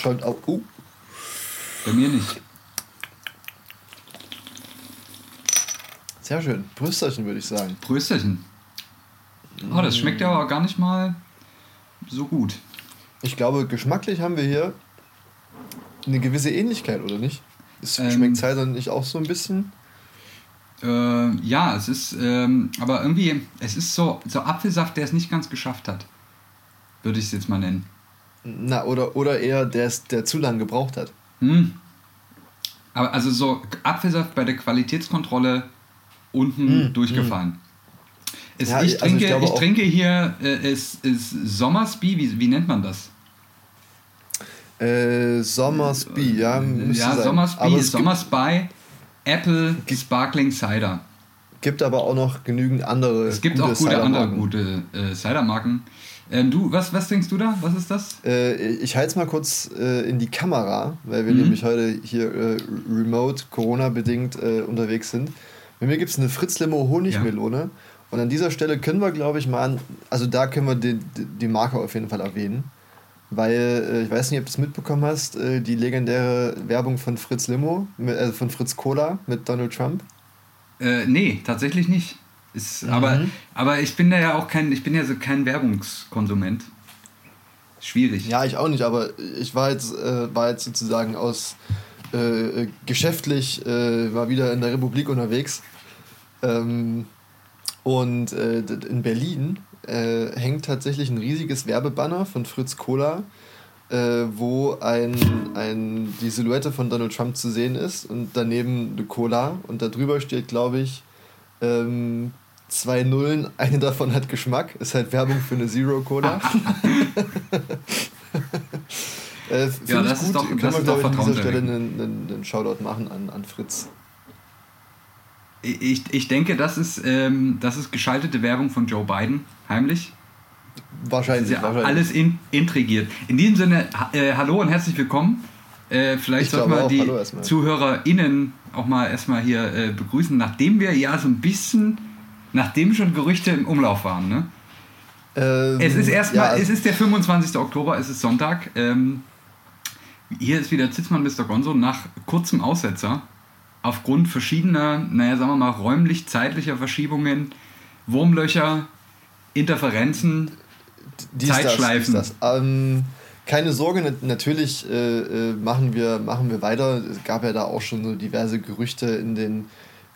Schaut auch. Uh, Bei mir nicht. sehr schön. Brüsterchen, würde ich sagen. Prösterchen. Oh, das schmeckt ja aber gar nicht mal so gut. Ich glaube, geschmacklich haben wir hier eine gewisse Ähnlichkeit, oder nicht? Es Ähm. schmeckt halt dann nicht auch so ein bisschen? Äh, ja, es ist, ähm, aber irgendwie, es ist so, so Apfelsaft, der es nicht ganz geschafft hat. Würde ich es jetzt mal nennen. Na, oder, oder eher der, der zu lange gebraucht hat. Hm. Aber also so Apfelsaft bei der Qualitätskontrolle unten Hm, durchgefallen. Es, Ja, ich, also ich trinke, glaube ich auch- trinke hier, äh, es ist Sommersby, wie, wie nennt man das? Äh, Sommersby, ja. müsste ja, sein. Sommersby, Sommerspy, Apple, Sparkling Cider. gibt, aber auch noch genügend andere. Es gibt auch gute andere gute äh, Cidermarken. Ähm, du, was, was trinkst du da? Was ist das? Äh, ich halte es mal kurz äh, in die Kamera, weil wir Mhm. nämlich heute hier äh, remote, Corona-bedingt äh, unterwegs sind. Bei mir gibt es eine Fritz-Limo Honigmelone. Und an dieser Stelle können wir, glaube ich, mal, an, also da können wir die, die- Marke auf jeden Fall erwähnen. Weil, äh, ich weiß nicht, ob du es mitbekommen hast, äh, die legendäre Werbung von Fritz Limo, mit, äh, von Fritz Cola mit Donald Trump. Äh, nee, tatsächlich nicht. Ist, Mhm. aber, aber ich bin da ja auch kein, ich bin ja so kein Werbungskonsument. Schwierig. Ja, ich auch nicht, aber ich war jetzt, äh, war jetzt sozusagen aus äh, äh, geschäftlich äh, mal wieder in der Republik unterwegs. Ähm, und äh, in Berlin äh, hängt tatsächlich ein riesiges Werbebanner von Fritz Cola, äh, wo ein, ein, die Silhouette von Donald Trump zu sehen ist und daneben eine Cola und darüber steht, glaube ich, ähm, zwei Nullen, eine davon hat Geschmack, ist halt Werbung für eine Zero Cola. Äh, Ja, das ist doch- Können das wir, glaube ich, an dieser Stelle einen, einen, einen Shoutout machen an, an Fritz. Ich, ich denke, das ist, ähm, das ist geschaltete Werbung von Joe Biden, heimlich. Wahrscheinlich. ja wahrscheinlich. alles in, intrigiert. In diesem Sinne, äh, hallo und herzlich willkommen. Äh, vielleicht Ich sollten wir die. ZuhörerInnen auch mal erstmal hier äh, begrüßen, nachdem wir ja so ein bisschen, nachdem schon Gerüchte im Umlauf waren. Ne? Ähm, Es ist erstmal, ja, es ist der 25. Oktober, es ist Sonntag. Ähm, hier ist wieder Zitzmann Mr. Gonzo nach kurzem Aussetzer. Aufgrund verschiedener, naja, sagen wir mal, räumlich-zeitlicher Verschiebungen, Wurmlöcher, Interferenzen. dies, das, Zeitschleifen. dies, das. Ähm, keine Sorge, nat- natürlich äh, äh, machen, wir, machen wir weiter. Es gab ja da auch schon so diverse Gerüchte in den,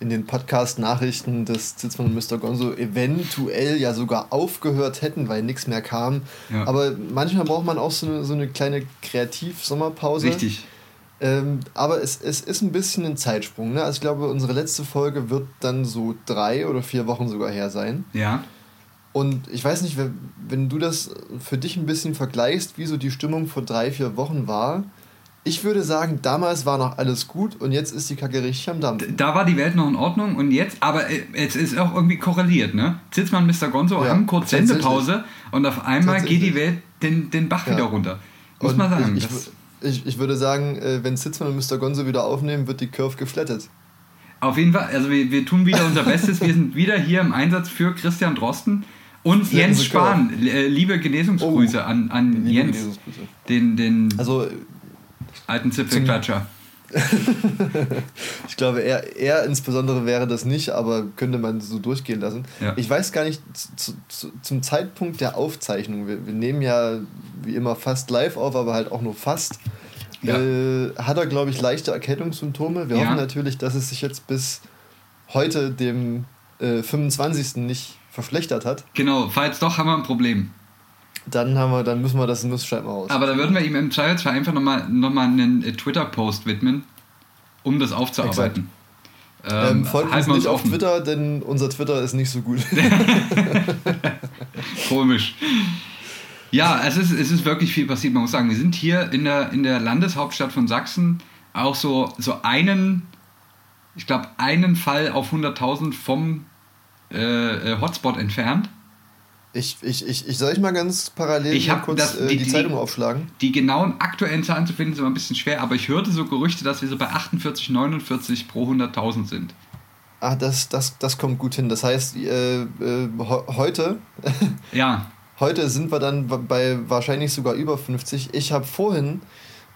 in den Podcast-Nachrichten, dass Zitzmann und Mr. Gonzo eventuell ja sogar aufgehört hätten, weil nichts mehr kam. Ja. Aber manchmal braucht man auch so eine, so eine kleine Kreativ-Sommerpause. Richtig. Ähm, aber es, es ist ein bisschen ein Zeitsprung. Ne? Also ich glaube, unsere letzte Folge wird dann so drei oder vier Wochen sogar her sein. Ja. Und ich weiß nicht, wenn, wenn du das für dich ein bisschen vergleichst, wie so die Stimmung vor drei, vier Wochen war. Ich würde sagen, damals war noch alles gut und jetzt ist die Kacke richtig am Dampfen. Da war die Welt noch in Ordnung und jetzt, aber äh, es ist auch irgendwie korreliert, ne? Zitzmann, Mr. Gonzo Ja, haben kurz. Sendepause und auf einmal geht die. Welt den, den Bach Ja. wieder runter. Muss Und man sagen. Ich, ich, ich, würde sagen, äh, wenn Sitzmann und Mr. Gonzo wieder aufnehmen, wird die Curve geflattet. auf jeden Fall, also wir, wir tun wieder unser Bestes. Wir sind wieder hier im Einsatz für Christian Drosten und Jens Spahn. Äh, liebe Genesungsgrüße Oh. an, an Liebe Jens, Genesungsgrüße. den, den Also alten Zipfelklatscher. Ich glaube, er, er insbesondere wäre das nicht, aber könnte man so durchgehen lassen. Ja. Ich weiß gar nicht, zu, zu, zum Zeitpunkt der Aufzeichnung, wir, wir nehmen ja wie immer fast live auf, aber halt auch nur fast, Ja. äh, hat er, glaube ich, leichte Erkältungssymptome. Wir Ja. hoffen natürlich, dass es sich jetzt bis heute, dem äh, 25. nicht verschlechtert hat. Genau, falls doch, haben wir ein Problem. Dann, haben wir, dann müssen wir das Nuss schreiben raus. Aber da würden wir ihm im Zweifelsfall einfach nochmal noch mal einen äh, Twitter-Post widmen, um das aufzuarbeiten. ähm, folgt uns nicht auf offen. Twitter, denn unser Twitter ist nicht so gut. Komisch. Ja, es ist, es ist wirklich viel passiert. Man muss sagen, wir sind hier in der, in der Landeshauptstadt von Sachsen auch so, so einen, ich glaube, einen Fall auf 100.000 vom äh, äh, Hotspot entfernt. Ich, ich, ich, ich soll ich mal ganz parallel Ich kurz das- äh, die- die, die- Zeitung aufschlagen. Die genauen aktuellen Zahlen zu finden, ist immer ein bisschen schwer, aber ich hörte so Gerüchte, dass wir so bei 48, 49 pro 100.000 sind. Ah, das, das, das kommt gut hin. Das heißt, äh, äh, he- heute, Ja, heute sind wir dann bei wahrscheinlich sogar über 50. Ich habe vorhin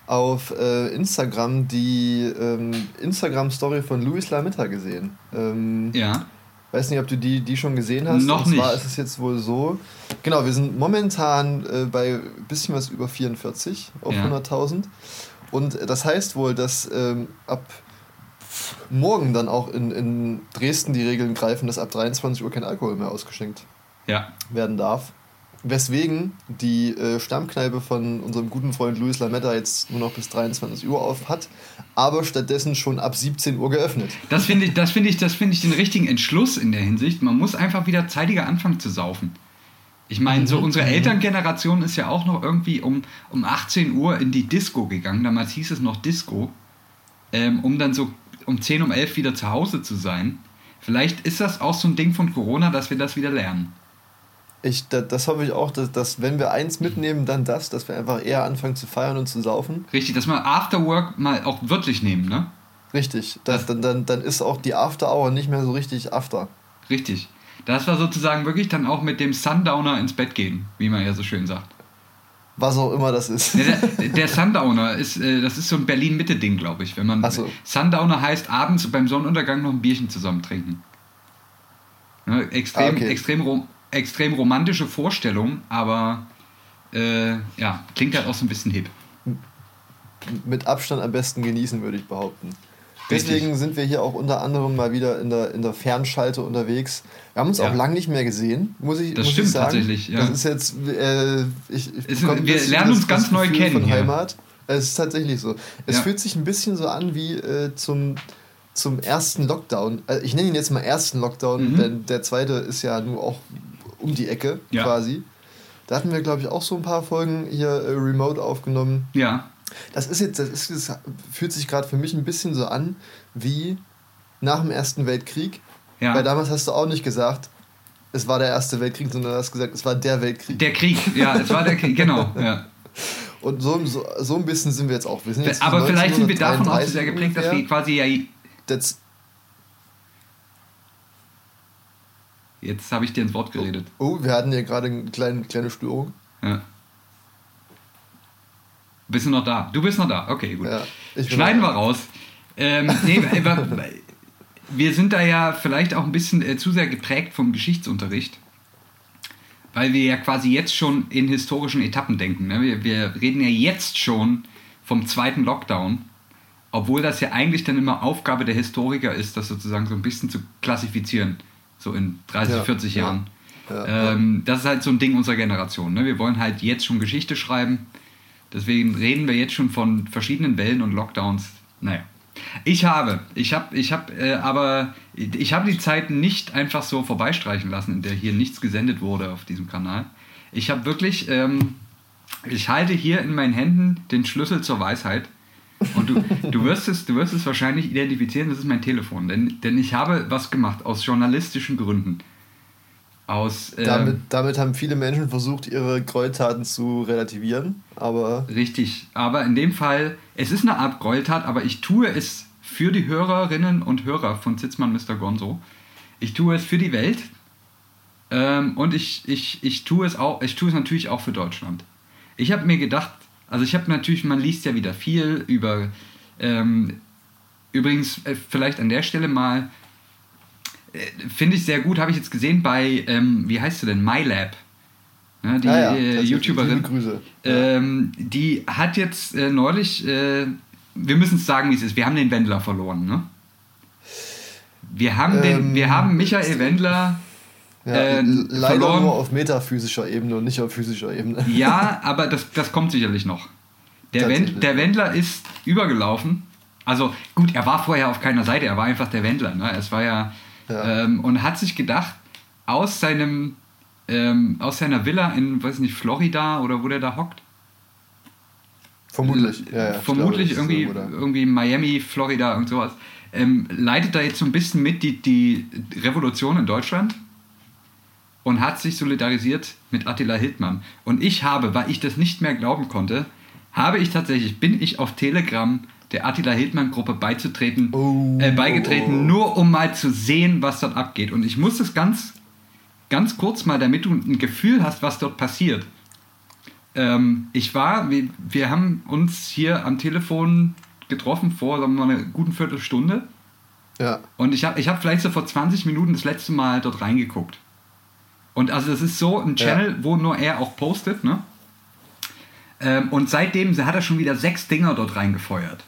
auf äh, Instagram die ähm, Instagram-Story von Luis Lametta gesehen. Ähm, ja. Weiß nicht, ob du die, die schon gesehen hast. Noch Und zwar nicht. ist es jetzt wohl so. Genau, wir sind momentan äh, bei ein bisschen was über 44 auf Ja. 100.000. Und das heißt wohl, dass ähm, ab morgen dann auch in, in Dresden die Regeln greifen, dass ab 23 Uhr kein Alkohol mehr ausgeschenkt Ja, werden darf. Weswegen die äh, Stammkneipe von unserem guten Freund Luis Lametta jetzt nur noch bis 23 Uhr auf hat, aber stattdessen schon ab 17 Uhr geöffnet. das finde ich, das finde ich, das finde ich den richtigen Entschluss in der Hinsicht. Man muss einfach wieder zeitiger anfangen zu saufen. Ich meine, so Mhm, unsere mhm. Elterngeneration ist ja auch noch irgendwie um, um 18 Uhr in die Disco gegangen. Damals hieß es noch Disco, ähm, um dann so um 10, um 11 wieder zu Hause zu sein. Vielleicht ist das auch so ein Ding von Corona, dass wir das wieder lernen. Ich, da, das hoffe ich auch, dass, dass wenn wir eins mitnehmen, dann das, dass wir einfach eher anfangen zu feiern und zu saufen. Richtig, dass wir Afterwork mal auch wirklich nehmen, ne? Richtig. Das, dann, dann, dann ist auch die After Hour nicht mehr so richtig After. Richtig. Das war sozusagen wirklich dann auch mit dem Sundowner ins Bett gehen, wie man ja so schön sagt. Was auch immer das ist. Ja, der, der Sundowner ist, äh, das ist so ein Berlin-Mitte-Ding, glaube ich. Wenn man so. Sundowner heißt abends beim Sonnenuntergang noch ein Bierchen zusammen trinken. Ne, extrem, Ah, okay. extrem, rom extrem romantische Vorstellung, aber äh, ja, klingt halt auch so ein bisschen hip. Mit Abstand am besten genießen, würde ich behaupten. Richtig. Deswegen sind wir hier auch unter anderem mal wieder in der, in der Fernschalte unterwegs. Wir haben uns Ja. auch lange nicht mehr gesehen, muss ich, Das muss stimmt ich sagen. tatsächlich, ja. Das ist jetzt, äh, ich, ich ein wir lernen uns ganz neu Gefühl kennen Von. Heimat. Es ist tatsächlich so. Es Ja. fühlt sich ein bisschen so an wie äh, zum, zum ersten Lockdown. Äh, ich nenne ihn jetzt mal ersten Lockdown, Mhm. denn der zweite ist ja nur auch um die Ecke Ja. quasi. Da hatten wir, glaube ich, auch so ein paar Folgen hier äh, remote aufgenommen. Ja, Das ist jetzt, das, ist, das fühlt sich gerade für mich ein bisschen so an wie nach dem Ersten Weltkrieg. ja. Weil damals hast du auch nicht gesagt, es war der Erste Weltkrieg, sondern hast gesagt, es war der Weltkrieg. Der Krieg, ja, es war der Krieg, genau. Ja. Und so, so, so ein bisschen sind wir jetzt auch. Wir sind jetzt Aber vielleicht sind wir davon auch so 1933 sehr geprägt, dass wir quasi ja. Das, Jetzt habe ich dir ins Wort geredet. oh, wir hatten hier gerade eine kleine, kleine Störung. Ja. Bist du noch da? Du bist noch da. Okay, gut. Ja, Schneiden wir raus. Ähm, nee, wir, wir sind da ja vielleicht auch ein bisschen äh, zu sehr geprägt vom Geschichtsunterricht, weil wir ja quasi jetzt schon in historischen Etappen denken. Ne? Wir, wir reden ja jetzt schon vom zweiten Lockdown, obwohl das ja eigentlich dann immer Aufgabe der Historiker ist, das sozusagen so ein bisschen zu klassifizieren, so in 30, Ja, 40 ja. Jahren. Ja, Ähm, das ist halt so ein Ding unserer Generation. Ne? Wir wollen halt jetzt schon Geschichte schreiben. Deswegen reden wir jetzt schon von verschiedenen Wellen und Lockdowns. Naja. Ich habe, ich habe, ich habe, äh, aber ich habe die Zeit nicht einfach so vorbeistreichen lassen, in der hier nichts gesendet wurde auf diesem Kanal. Ich habe wirklich, ähm, ich halte hier in meinen Händen den Schlüssel zur Weisheit. Und du, du, wirst es, du wirst es wahrscheinlich identifizieren, das ist mein Telefon. Denn, denn ich habe was gemacht aus journalistischen Gründen. Aus, ähm, Damit, damit haben viele Menschen versucht, ihre Gräueltaten zu relativieren, aber Richtig, aber in dem Fall, es ist eine Art Gräueltat, aber ich tue es für die Hörerinnen und Hörer von Zitzmann Mr. Gonzo. Ich tue es für die Welt ähm, und ich, ich, ich, tue es auch, ich tue es natürlich auch für Deutschland. Ich habe mir gedacht, also ich habe natürlich, man liest ja wieder viel über, ähm, übrigens äh, vielleicht an der Stelle mal, äh, finde ich sehr gut, habe ich jetzt gesehen bei, ähm, wie heißt sie denn, MyLab. Ne, die Ah ja, äh. YouTuberin. Grüße. Ähm, die hat jetzt äh, neulich, wir müssen es sagen, wie es ist, wir haben den Wendler verloren, ne? Wir haben, den, Ähm, wir haben Michael Wendler ja, äh, leider verloren. nur auf metaphysischer Ebene und nicht auf physischer Ebene. Ja, aber das, das kommt sicherlich noch. Der. Wend, der Wendler ist übergelaufen. Also gut, er war vorher auf keiner Seite, er war einfach der Wendler. Ne? Es war ja, Ja. Ähm, und hat sich gedacht, aus seinem ähm, aus seiner Villa in, weiß nicht, Florida oder wo der da hockt. Vermutlich. Ja, ja, ich Vermutlich glaube, irgendwie, so, irgendwie Miami, Florida und sowas. Ähm, leitet da jetzt so ein bisschen mit die, die Revolution in Deutschland und hat sich solidarisiert mit Attila Hildmann. Und ich habe, weil ich das nicht mehr glauben konnte, habe ich tatsächlich, bin ich auf Telegram der Attila Hildmann Gruppe beizutreten, Oh, äh, beigetreten, oh, oh. nur um mal zu sehen, was dort abgeht. Und ich muss das ganz, ganz kurz mal, damit du ein Gefühl hast, was dort passiert. Ähm, ich war, wir, wir haben uns hier am Telefon getroffen vor, sagen wir mal, einer guten Viertelstunde. Ja. Und ich habe ich hab vielleicht so vor 20 Minuten das letzte Mal dort reingeguckt. Und also das ist so ein Channel, wo nur er auch postet, ne? Ähm, und seitdem hat er schon wieder sechs Dinger dort reingefeuert.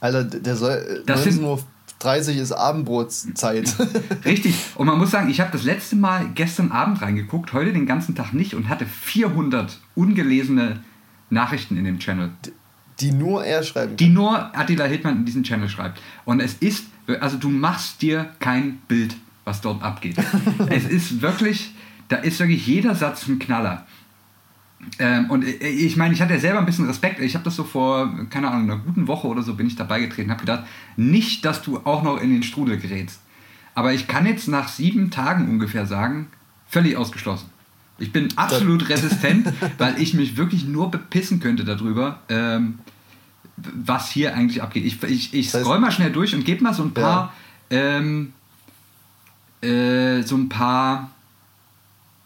Alter, der soll. Das sind- 19.30 Uhr ist Abendbrotzeit. Richtig. Und man muss sagen, ich habe das letzte Mal gestern Abend reingeguckt, heute den ganzen Tag nicht und hatte 400 ungelesene Nachrichten in dem Channel, die nur er schreiben die nur Attila Hildmann in diesem Channel schreibt. Und es ist, also du machst dir kein Bild, was dort abgeht. es ist wirklich, da ist wirklich jeder Satz ein Knaller. Ähm, und ich meine, ich hatte ja selber ein bisschen Respekt. Ich habe das so vor, keine Ahnung, einer guten Woche oder so bin ich dabei getreten, habe gedacht, nicht, dass du auch noch in den Strudel gerätst. Aber ich kann jetzt nach sieben Tagen ungefähr sagen, völlig ausgeschlossen. Ich bin absolut resistent, weil ich mich wirklich nur bepissen könnte darüber, ähm, was hier eigentlich abgeht. Ich, ich, ich Das heißt- scroll mal schnell durch und gebe mal so ein paar, ähm, äh, so ein paar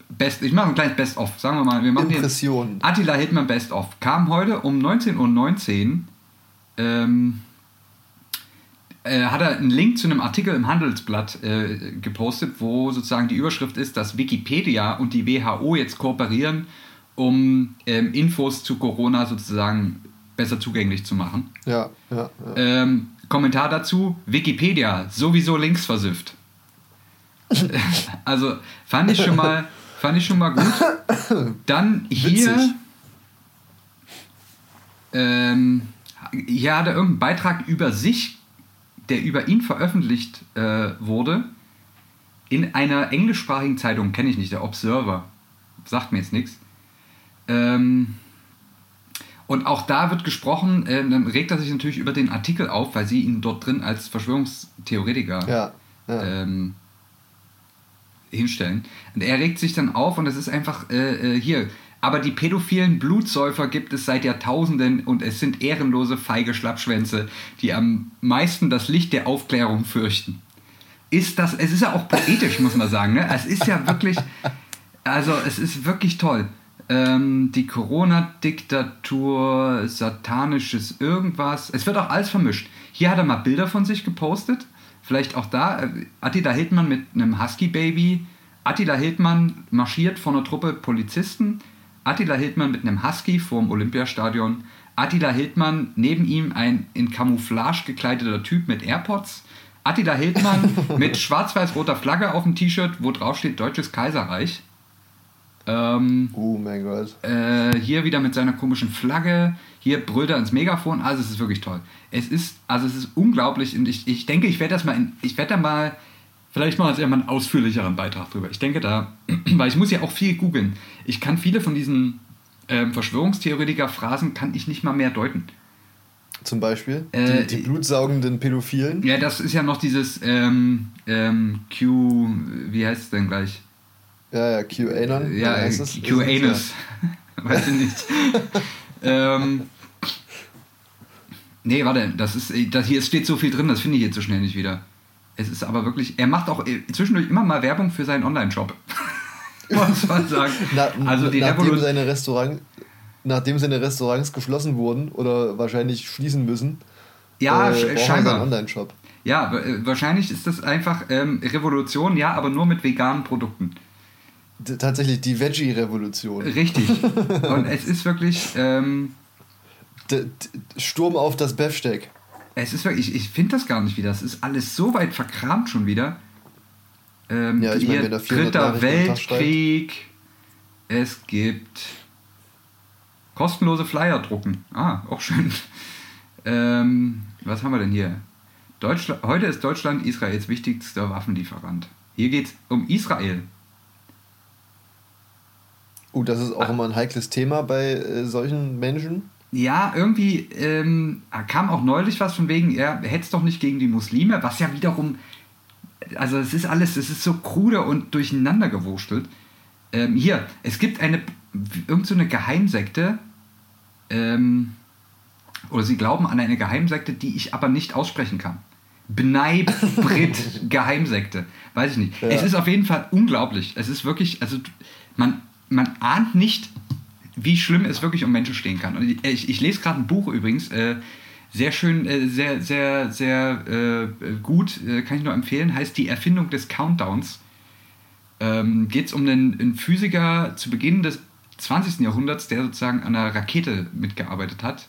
Best, ich mache ein kleines Best-of, sagen wir mal. Wir machen hier Impressionen. Attila Hildmann Best-of. Kam heute um 19.19 Uhr, ähm, äh, hat er einen Link zu einem Artikel im Handelsblatt äh, gepostet, wo sozusagen die Überschrift ist, dass Wikipedia und die WHO jetzt kooperieren, um ähm, Infos zu Corona sozusagen besser zugänglich zu machen. Ja, ja, ja. Ähm, Kommentar dazu: Wikipedia, sowieso linksversifft. also fand ich schon mal, fand ich schon mal gut. Dann hier. Ähm, hier hat er irgendeinen Beitrag über sich, der über ihn veröffentlicht äh, wurde, in einer englischsprachigen Zeitung, kenne ich nicht, der Observer. Sagt mir jetzt nichts. Ähm, und auch da wird gesprochen, äh, dann regt er sich natürlich über den Artikel auf, weil sie ihn dort drin als Verschwörungstheoretiker ja, ja. ähm, hinstellen. Und er regt sich dann auf und es ist einfach äh, äh, hier. Aber die pädophilen Blutsäufer gibt es seit Jahrtausenden und es sind ehrenlose, feige Schlappschwänze, die am meisten das Licht der Aufklärung fürchten. Ist das, es ist ja auch poetisch, muss man sagen. Ne? Es ist ja wirklich, also es ist wirklich toll. Ähm, die Corona-Diktatur, satanisches irgendwas. Es wird auch alles vermischt. Hier hat er mal Bilder von sich gepostet. Vielleicht auch da. äh, Attila Hildmann mit einem Husky-Baby. Attila Hildmann marschiert vor einer Truppe Polizisten. Attila Hildmann mit einem Husky vorm Olympiastadion. Attila Hildmann, neben ihm ein in Camouflage gekleideter Typ mit AirPods. Attila Hildmann mit schwarz-weiß-roter Flagge auf dem T-Shirt, wo drauf steht Deutsches Kaiserreich. Ähm, Oh mein Gott. äh, hier wieder mit seiner komischen Flagge. Hier brüllt er ins Megafon. Also es ist wirklich toll. Es ist, also es ist unglaublich und ich, ich denke, ich werde das mal, in, ich werde da mal, vielleicht mal irgendwann einen ausführlicheren Beitrag drüber. Ich denke da, weil ich muss ja auch viel googeln. Ich kann viele von diesen ähm, Verschwörungstheoretiker-Phrasen kann ich nicht mal mehr deuten. Zum Beispiel Äh, die, die blutsaugenden Pädophilen. Ja, das ist ja noch dieses ähm, ähm, Q, wie heißt es denn gleich? Ja, ja, QAnon. Ja, heißt es? QAnus. Weiß ich nicht. ähm, nee, warte, das ist, das hier steht so viel drin, das finde ich jetzt so schnell nicht wieder. Es ist aber wirklich, er macht auch äh, zwischendurch immer mal Werbung für seinen Online-Shop. Muss man sagen. Na, also die nachdem, Revolution. seine Restaurant, nachdem seine Restaurants geschlossen wurden oder wahrscheinlich schließen müssen, Ja, äh, scheinbar. Online-Shop. Ja, wa- äh, wahrscheinlich ist das einfach ähm, Revolution, ja, aber nur mit veganen Produkten. Tatsächlich die Veggie-Revolution. Richtig. Und es ist wirklich, ähm, D- Sturm auf das Befsteck. es ist wirklich, ich, ich finde das gar nicht wieder. Es ist alles so weit verkramt schon wieder. Ähm, Ja, ich meine, hier, wenn er 400 Dritter. Weltkrieg. Es gibt kostenlose Flyer drucken. Ah, auch schön. Ähm, was haben wir denn hier? Deutschland, heute ist Deutschland Israels wichtigster Waffenlieferant. Hier geht es um Israel. Oh, das ist auch immer ein heikles Thema bei äh, solchen Menschen. Ja, irgendwie ähm, kam auch neulich was von wegen, er hetzt doch nicht gegen die Muslime, was ja wiederum, also es ist alles, es ist so krude und durcheinander gewurstelt. Ähm, hier, es gibt eine, irgend so eine Geheimsekte, ähm, oder sie glauben an eine Geheimsekte, die ich aber nicht aussprechen kann. Bnei Brit Geheimsekte. Weiß ich nicht. Ja. Es ist auf jeden Fall unglaublich. Es ist wirklich, also man, man ahnt nicht, wie schlimm es wirklich um Menschen stehen kann. Und ich, ich, lese gerade ein Buch übrigens, äh, sehr schön, äh, sehr, sehr, sehr äh, gut, äh, kann ich nur empfehlen, heißt Die Erfindung des Countdowns. Ähm, Geht es um einen, einen Physiker zu Beginn des 20. Jahrhunderts, der sozusagen an einer Rakete mitgearbeitet hat.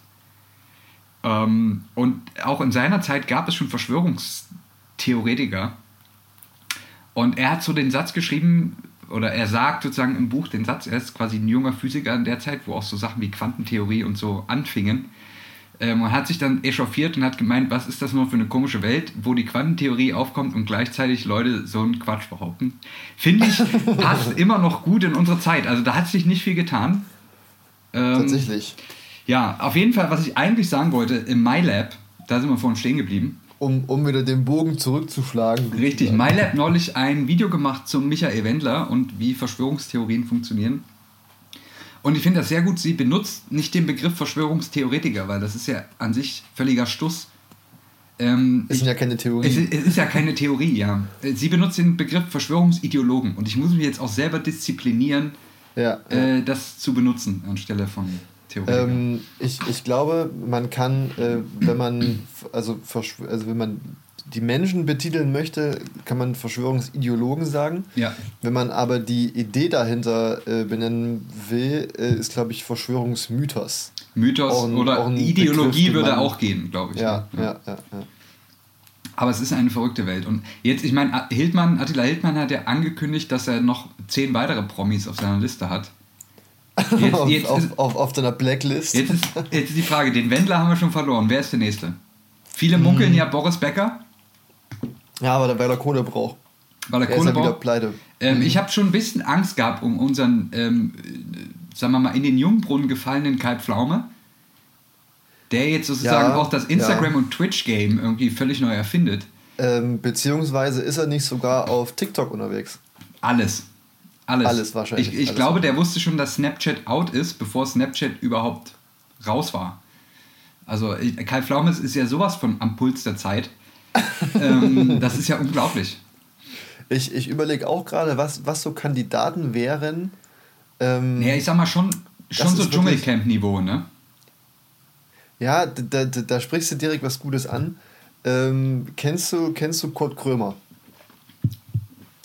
Ähm, und auch in seiner Zeit gab es schon Verschwörungstheoretiker. Und er hat so den Satz geschrieben, oder er sagt sozusagen im Buch den Satz, er ist quasi ein junger Physiker in der Zeit, wo auch so Sachen wie Quantentheorie und so anfingen. Ähm, und hat sich dann echauffiert und hat gemeint, was ist das nur für eine komische Welt, wo die Quantentheorie aufkommt und gleichzeitig Leute so einen Quatsch behaupten. Finde ich, passt immer noch gut in unsere Zeit. Also da hat sich nicht viel getan. Ähm, Tatsächlich. Ja, auf jeden Fall, was ich eigentlich sagen wollte, im MyLab, da sind wir vorhin stehen geblieben. Um, um wieder den Bogen zurückzuschlagen. Richtig, MyLab neulich ein Video gemacht zum Michael Wendler und wie Verschwörungstheorien funktionieren. Und ich finde das sehr gut, sie benutzt nicht den Begriff Verschwörungstheoretiker, weil das ist ja an sich völliger Stuss. Ähm, Es sind ja keine Theorien. es, ist, es ist ja keine Theorie, ja. Sie benutzt den Begriff Verschwörungsideologen und ich muss mich jetzt auch selber disziplinieren, ja, ja. äh, das zu benutzen anstelle von. Ähm, ich, ich glaube, man kann, äh, wenn man also, also wenn man die Menschen betiteln möchte, kann man Verschwörungsideologen sagen. ja. Wenn man aber die Idee dahinter äh, benennen will, äh, ist, glaube ich, Verschwörungsmythos. Mythos ein- oder Ideologie Begriff, würde man- auch gehen, glaube ich. Ja, ne? ja, ja. ja. Aber es ist eine verrückte Welt. Und jetzt, ich meine, Hildmann, Attila Hildmann hat ja angekündigt, dass er noch zehn weitere Promis auf seiner Liste hat. Jetzt, auf, jetzt, auf, ist, auf, auf deiner Blacklist. jetzt, ist, jetzt ist die Frage, den Wendler haben wir schon verloren. Wer ist der Nächste? Viele munkeln Hm. ja Boris Becker, Ja, aber weil er Kohle braucht. weil er Er ist Kohle ja wieder braucht. pleite. Ähm, Ich habe schon ein bisschen Angst gehabt um unseren, ähm, äh, sagen wir mal, in den Jungbrunnen gefallenen Kai Pflaume, der jetzt sozusagen Ja, auch das Instagram- ja. und Twitch-Game irgendwie völlig neu erfindet. Ähm, beziehungsweise ist er nicht sogar auf TikTok unterwegs. Alles. Alles. Alles wahrscheinlich, Ich, ich alles glaube, der wusste schon, dass Snapchat out ist, bevor Snapchat überhaupt raus war. Also ich- Kai Pflaumes ist ja sowas von am Puls der Zeit. ähm, das ist ja unglaublich. Ich, ich überlege auch gerade, was, was so Kandidaten wären. Ähm, Ja, ich sag mal schon, schon so Dschungelcamp-Niveau, ne? Ja, da, da, da sprichst du direkt was Gutes an. Ähm, kennst, du, kennst du Kurt Krömer?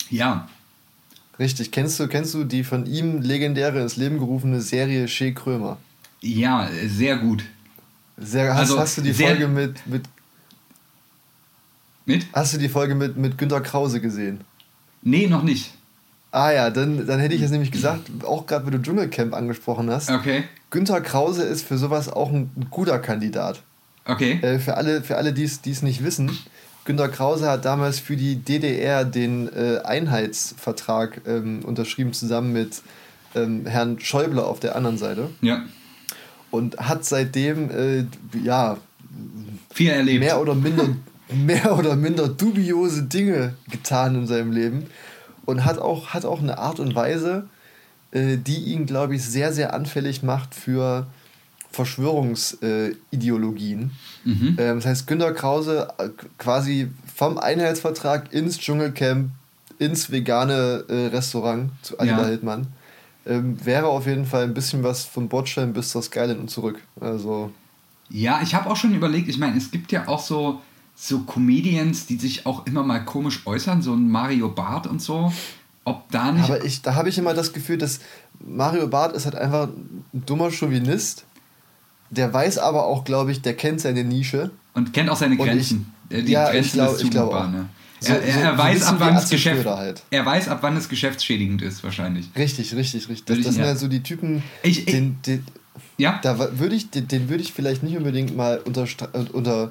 Ja. Richtig, kennst du, kennst du die von ihm legendäre ins Leben gerufene Serie Shea Krömer? Ja, sehr gut. Sehr, hast, Also, hast du die Folge mit, mit Mit? hast du die Folge mit, mit Günter Krause gesehen? Nee, noch nicht. Ah ja, dann, dann hätte ich es nämlich gesagt, auch gerade wenn du Dschungelcamp angesprochen hast. Okay. Günter Krause ist für sowas auch ein, ein guter Kandidat. Okay. Äh, für alle, für alle die es die es nicht wissen, Günter Krause hat damals für die DDR den äh, Einheitsvertrag ähm, unterschrieben, zusammen mit ähm, Herrn Schäuble auf der anderen Seite. Ja. Und hat seitdem, äh, ja, Viel erlebt. mehr oder minder, mehr oder minder dubiose Dinge getan in seinem Leben. Und hat auch, hat auch eine Art und Weise, äh, die ihn, glaube ich, sehr, sehr anfällig macht für Verschwörungsideologien. Mhm. Ähm, das heißt, Günter Krause äh, quasi vom Einheitsvertrag ins Dschungelcamp, ins vegane äh, Restaurant zu Attila Ja. Hildmann. Ähm, wäre auf jeden Fall ein bisschen was von Bordstein bis zur Skyline und zurück. Also, Ja, ich habe auch schon überlegt, ich meine, es gibt ja auch so, so Comedians, die sich auch immer mal komisch äußern, so ein Mario Barth und so. Ob da nicht. aber ich, da habe ich immer das Gefühl, dass Mario Barth ist halt einfach ein dummer Chauvinist. Der weiß aber auch, glaube ich, der kennt seine Nische. und kennt auch seine Grenzen. ich- Äh, die ja, ich Grenzen glaub- ich glaub Zumutbaren, auch. ne? So- er, er, so- weiß, ab wann Atze Geschäft, halt. er weiß, ab wann es geschäftsschädigend ist, wahrscheinlich. Richtig, richtig, richtig. Das, das sind ja. halt so die Typen, Ich- ich- den, den, Ja? da würde ich, den, den würde ich vielleicht nicht unbedingt mal unterstra- äh, unter,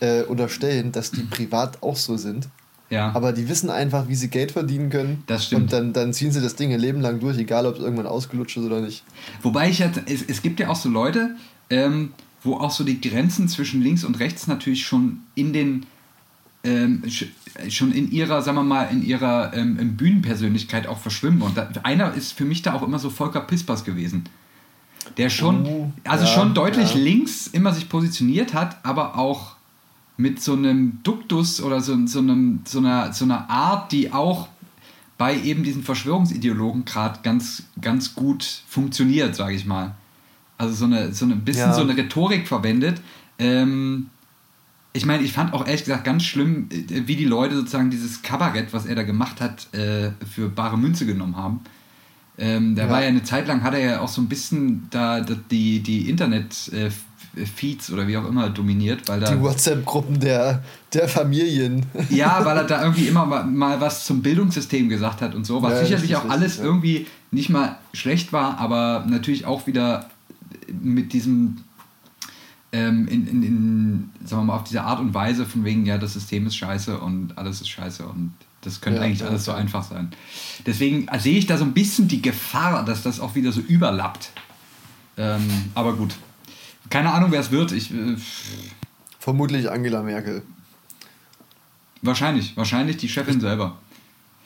äh, unterstellen, dass die privat auch so sind. Ja. Aber die wissen einfach, wie sie Geld verdienen können. Das stimmt. Und dann, dann ziehen sie das Ding ihr Leben lang durch, egal ob es irgendwann ausgelutscht ist oder nicht. Wobei ich jetzt, es, es gibt ja auch so Leute, ähm, wo auch so die Grenzen zwischen links und rechts natürlich schon in den, ähm, sch- schon in ihrer, sagen wir mal, in ihrer ähm, Bühnenpersönlichkeit auch verschwimmen. Und da, einer ist für mich da auch immer so Volker Pispers gewesen. Der schon, Oh, also ja, schon deutlich ja. links immer sich positioniert hat, aber auch mit so einem Duktus oder so, so, einem, so, einer, so einer Art, die auch bei eben diesen Verschwörungsideologen gerade ganz, ganz gut funktioniert, sage ich mal. Also so eine, so eine bisschen Ja. so eine Rhetorik verwendet. Ähm, ich meine, ich fand auch ehrlich gesagt ganz schlimm, äh, wie die Leute sozusagen dieses Kabarett, was er da gemacht hat, äh, für bare Münze genommen haben. Ähm, der Ja. war ja eine Zeit lang, hat er ja auch so ein bisschen da, da die, die Internet-Feeds oder wie auch immer dominiert, weil da. Die WhatsApp-Gruppen der, der Familien. Ja, weil er da irgendwie immer mal- mal was zum Bildungssystem gesagt hat und so, was Ja, sicherlich auch alles irgendwie nicht mal schlecht war, aber natürlich auch wieder mit diesem, ähm, in, in, in, sagen wir mal, auf diese Art und Weise von wegen, ja, das System ist scheiße und alles ist scheiße und das könnte Ja, eigentlich ja, alles so ja. einfach sein. Deswegen sehe ich da so ein bisschen die Gefahr, dass das auch wieder so überlappt. Ähm, aber gut. Keine Ahnung, wer es wird. Ich, äh, Vermutlich Angela Merkel. wahrscheinlich, wahrscheinlich die Chefin selber.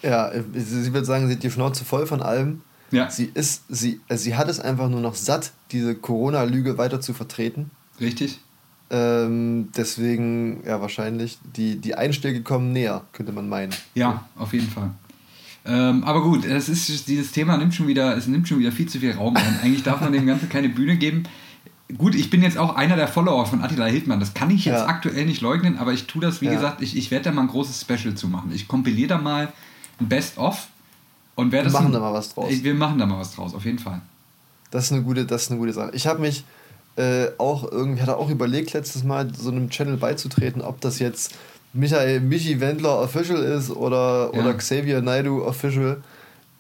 Ja, äh, sie sie wird sagen, sie hat die Schnauze voll von allem. Ja, Sie ist, sie, äh, sie hat es einfach nur noch satt, diese Corona-Lüge weiter zu vertreten. richtig. Ähm, deswegen, ja, wahrscheinlich, die, die Einschläge kommen näher, könnte man meinen. Ja, auf jeden Fall. Ähm, aber gut, es ist, dieses Thema nimmt schon wieder, es nimmt schon wieder viel zu viel Raum ein. Eigentlich darf man dem Ganzen keine Bühne geben. Gut, ich bin jetzt auch einer der Follower von Attila Hildmann. Das kann ich jetzt Ja. aktuell nicht leugnen, aber ich tue das, wie Ja. gesagt, ich, ich werde da mal ein großes Special zu machen. Ich kompiliere da mal ein Best-of und Wir das. machen ein- da mal was draus. Wir machen da mal was draus, auf jeden Fall. Das ist eine gute, das ist eine gute Sache. Ich habe mich äh, auch irgendwie, hatte auch überlegt, letztes Mal so einem Channel beizutreten, ob das jetzt Michael Michi Wendler Official ist oder, Ja. oder Xavier Naidu Official.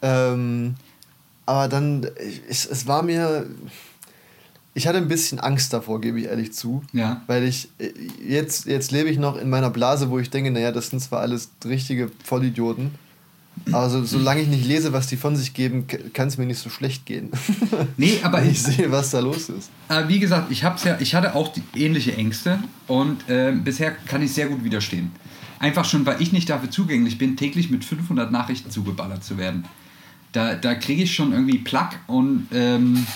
Ähm, aber dann, ich, ich, es war mir, ich hatte ein bisschen Angst davor, gebe ich ehrlich zu. Ja. Weil ich, äh, jetzt, jetzt lebe ich noch in meiner Blase, wo ich denke, naja, das sind zwar alles richtige Vollidioten, aber so, solange ich nicht lese, was die von sich geben, kann es mir nicht so schlecht gehen. Nee, aber ich, sehe, was da los ist. Äh, wie gesagt, ich, hab's ja, ich hatte auch die ähnliche Ängste und äh, bisher kann ich sehr gut widerstehen. Einfach schon, weil ich nicht dafür zugänglich bin, täglich mit 500 Nachrichten zugeballert zu werden. Da, da kriege ich schon irgendwie Plack und ähm,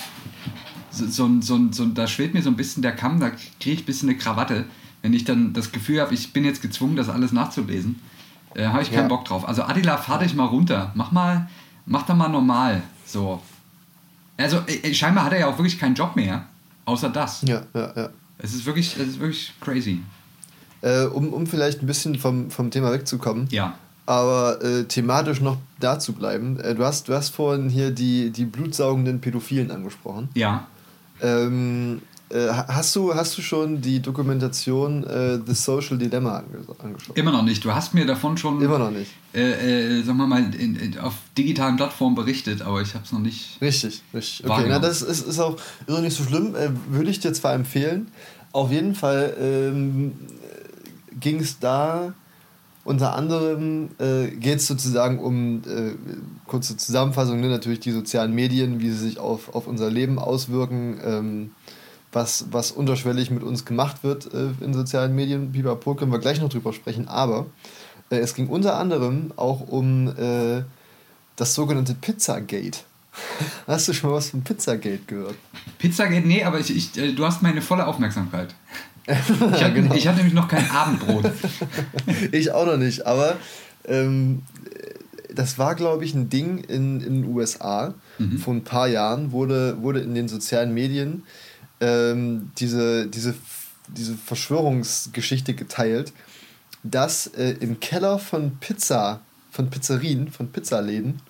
so, so, so, so, da schwillt mir so ein bisschen der Kamm, da kriege ich ein bisschen eine Krawatte. Wenn ich dann das Gefühl habe, ich bin jetzt gezwungen, das alles nachzulesen, äh, habe ich keinen Ja. Bock drauf. Also Adila, fahr dich mal runter. Mach mal, mach da mal normal. So. Also äh, scheinbar hat er ja auch wirklich keinen Job mehr, außer das. Ja, ja, ja. Es ist wirklich, es ist wirklich crazy. Äh, um, um vielleicht ein bisschen vom, vom Thema wegzukommen, Ja. aber äh, thematisch noch da zu bleiben. Äh, du, hast, du hast vorhin hier die, die blutsaugenden Pädophilen angesprochen. Ja. Ähm, äh, ha- hast, du, hast du schon die Dokumentation äh, The Social Dilemma ange angeschaut? Immer noch nicht. Du hast mir davon schon, Immer noch nicht. äh, äh, sagen wir mal, in, in, auf digitalen Plattformen berichtet, aber ich habe es noch nicht. Richtig, richtig. Okay, na, das ist, ist, auch, ist auch nicht so schlimm. Äh, würde ich dir zwar empfehlen. Auf jeden Fall ähm, ging es da unter anderem, äh, geht es sozusagen um, äh, kurze Zusammenfassung, ne, natürlich die sozialen Medien, wie sie sich auf, auf unser Leben auswirken, ähm, was, was unterschwellig mit uns gemacht wird äh, in sozialen Medien. Pipapo können wir gleich noch drüber sprechen, aber äh, es ging unter anderem auch um äh, das sogenannte Pizzagate. Hast du schon mal was von Pizzagate gehört? Pizzagate, nee, aber ich, ich, äh, du hast meine volle Aufmerksamkeit. Ich hatte, genau. ich hatte nämlich noch kein Abendbrot. Ich auch noch nicht, aber ähm, das war, glaube ich, ein Ding in, in den USA. Mhm. Vor ein paar Jahren wurde, wurde in den sozialen Medien ähm, diese, diese, diese Verschwörungsgeschichte geteilt, dass äh, im Keller von Pizza, von Pizzerien, von Pizzaläden,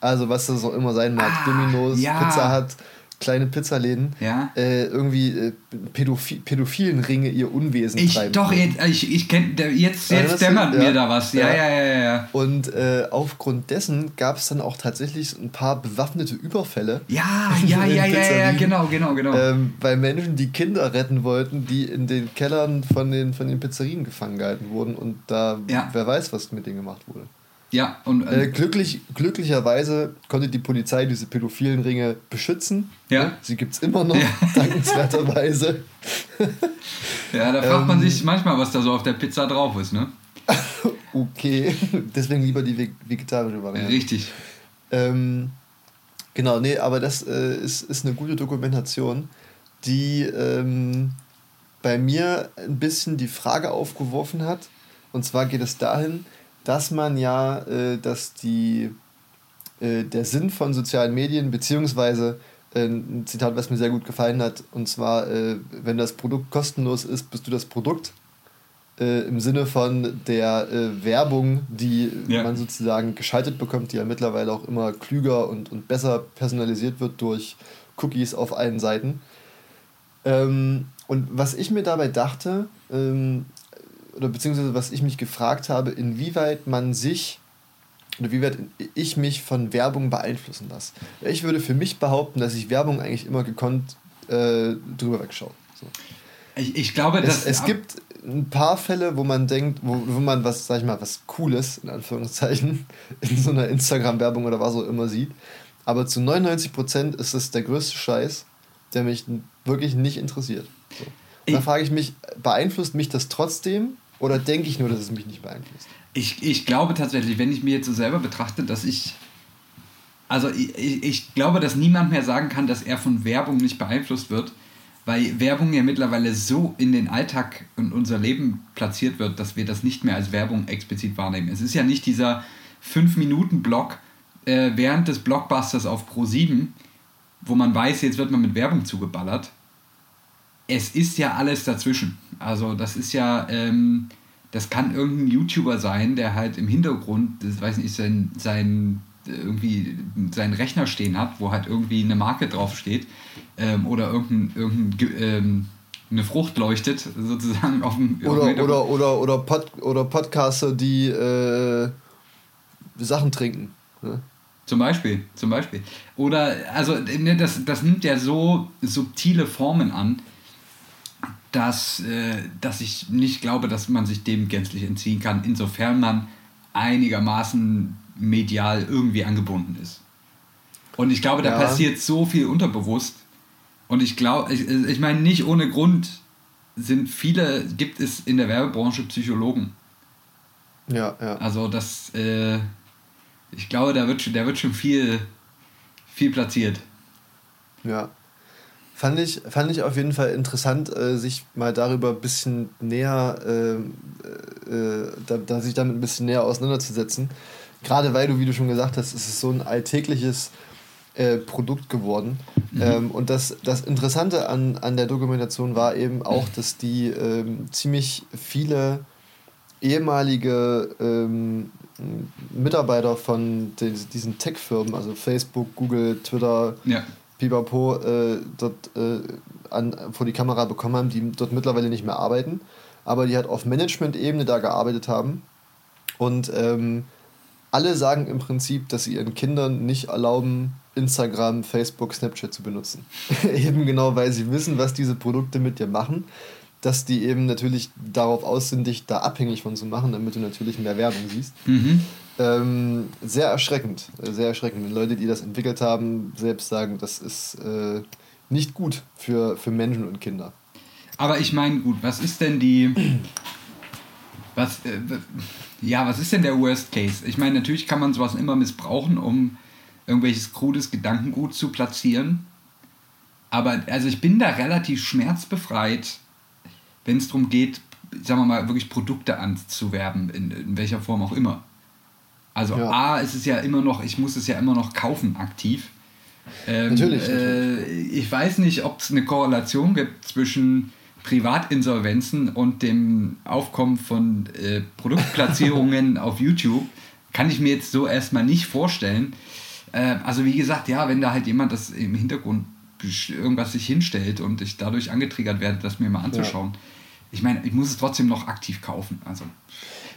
also was das auch immer sein mag, Ah, Domino's, ja. Pizza Hut, kleine Pizzaläden Ja. äh, irgendwie äh, Pädophi pädophilen Ringe ihr Unwesen Ich, treiben. doch, jetzt, ich, ich kenn, jetzt, jetzt du? dämmert Ja. mir da was. Ja, Ja. ja, ja, ja. Und äh, aufgrund dessen gab es dann auch tatsächlich ein paar bewaffnete Überfälle. Ja, ja, ja, ja, ja, genau, genau, genau. Ähm, weil Menschen, die Kinder retten wollten, die in den Kellern von den, von den Pizzerien gefangen gehalten wurden und da wer weiß, was mit denen gemacht wurde. Ja, und Äh, äh, glücklich, glücklicherweise konnte die Polizei diese pädophilen Ringe beschützen. Ja. Sie gibt es immer noch, Ja. dankenswerterweise. ja, da fragt man ähm, sich manchmal, was da so auf der Pizza drauf ist, ne? Okay, deswegen lieber die veg- vegetarische Variante. Richtig. Ähm, genau, nee, aber das äh, ist, ist eine gute Dokumentation, die ähm, bei mir ein bisschen die Frage aufgeworfen hat. Und zwar geht es dahin, dass man ja, äh, dass die, äh, der Sinn von sozialen Medien, beziehungsweise äh, ein Zitat, was mir sehr gut gefallen hat, und zwar, äh, wenn das Produkt kostenlos ist, bist du das Produkt. Äh, Im Sinne von der äh, Werbung, die Ja. man sozusagen geschaltet bekommt, die ja mittlerweile auch immer klüger und, und besser personalisiert wird durch Cookies auf allen Seiten. Ähm, und was ich mir dabei dachte, ähm, oder beziehungsweise was ich mich gefragt habe, inwieweit man sich oder wie weit ich mich von Werbung beeinflussen lasse. Ich würde für mich behaupten, dass ich Werbung eigentlich immer gekonnt äh, drüber wegschaue. So. Ich, ich glaube, Es, dass. es gibt ein paar Fälle, wo man denkt, wo, wo man was, sag ich mal, was Cooles, in Anführungszeichen, in so einer Instagram-Werbung oder was auch immer sieht. Aber zu 99% ist es der größte Scheiß, der mich wirklich nicht interessiert. So. Und da frage ich mich, beeinflusst mich das trotzdem oder denke ich nur, dass es mich nicht beeinflusst? Ich, ich glaube tatsächlich, wenn ich mir jetzt so selber betrachte, dass ich. Also ich, ich glaube, dass niemand mehr sagen kann, dass er von Werbung nicht beeinflusst wird, weil Werbung ja mittlerweile so in den Alltag und unser Leben platziert wird, dass wir das nicht mehr als Werbung explizit wahrnehmen. Es ist ja nicht dieser 5-Minuten-Block äh, während des Blockbusters auf Pro7, wo man weiß, jetzt wird man mit Werbung zugeballert. Es ist ja alles dazwischen. Also das ist ja, ähm, das kann irgendein YouTuber sein, der halt im Hintergrund, das weiß nicht, sein, sein irgendwie seinen Rechner stehen hat, wo halt irgendwie eine Marke draufsteht ähm, oder irgendein, irgendein Ge- ähm, eine Frucht leuchtet, sozusagen auf dem Oder, oder, oder, oder, Pod, oder Podcaster, die äh, Sachen trinken. Ne? Zum Beispiel, zum Beispiel. Oder, also, ne, das, das nimmt ja so subtile Formen an, dass, äh, dass ich nicht glaube, dass man sich dem gänzlich entziehen kann, insofern man einigermaßen medial irgendwie angebunden ist. Und ich glaube, da Ja. passiert so viel unterbewusst. Und ich glaube, ich, ich meine, nicht ohne Grund sind viele, gibt es in der Werbebranche Psychologen. Ja, ja. Also das, äh, ich glaube, da wird, schon- da wird schon viel, viel platziert. Ja. Fand ich, fand ich auf jeden Fall interessant, äh, sich mal darüber ein bisschen näher, äh, äh, da, da sich damit ein bisschen näher auseinanderzusetzen. Gerade weil du, wie du schon gesagt hast, es ist so ein alltägliches äh, Produkt geworden. Ähm, und das, das Interessante an, an der Dokumentation war eben auch, dass die ähm, ziemlich viele ehemalige ähm, Mitarbeiter von den, diesen Tech-Firmen, also Facebook, Google, Twitter, Ja. Pipapo äh, dort äh, an, vor die Kamera bekommen haben, die dort mittlerweile nicht mehr arbeiten, aber die halt auf Management-Ebene da gearbeitet haben. Und ähm, alle sagen im Prinzip, dass sie ihren Kindern nicht erlauben, Instagram, Facebook, Snapchat zu benutzen. eben genau, weil sie wissen, was diese Produkte mit dir machen, dass die eben natürlich darauf aus sind, dich da abhängig von zu machen, damit du natürlich mehr Werbung siehst. Mhm. Ähm, sehr erschreckend, äh, sehr erschreckend. Wenn Leute, die das entwickelt haben, selbst sagen, das ist äh, nicht gut für, für Menschen und Kinder. Aber ich meine, gut, was ist denn die. Was, äh, ja, was ist denn der Worst Case? Ich meine, natürlich kann man sowas immer missbrauchen, um irgendwelches krudes Gedankengut zu platzieren. Aber also ich bin da relativ schmerzbefreit, wenn es darum geht, sagen wir mal, wirklich Produkte anzuwerben, in, in welcher Form auch immer. Also Ja. A, ist es ja immer noch, ich muss es ja immer noch kaufen aktiv. Ähm, Natürlich, Äh, ich weiß nicht, ob es eine Korrelation gibt zwischen Privatinsolvenzen und dem Aufkommen von äh, Produktplatzierungen auf YouTube. Kann ich mir jetzt so erstmal nicht vorstellen. Äh, also wie gesagt, ja, wenn da halt jemand das im Hintergrund irgendwas sich hinstellt und ich dadurch angetriggert werde, das mir mal anzuschauen. Ja. Ich meine, ich muss es trotzdem noch aktiv kaufen. Also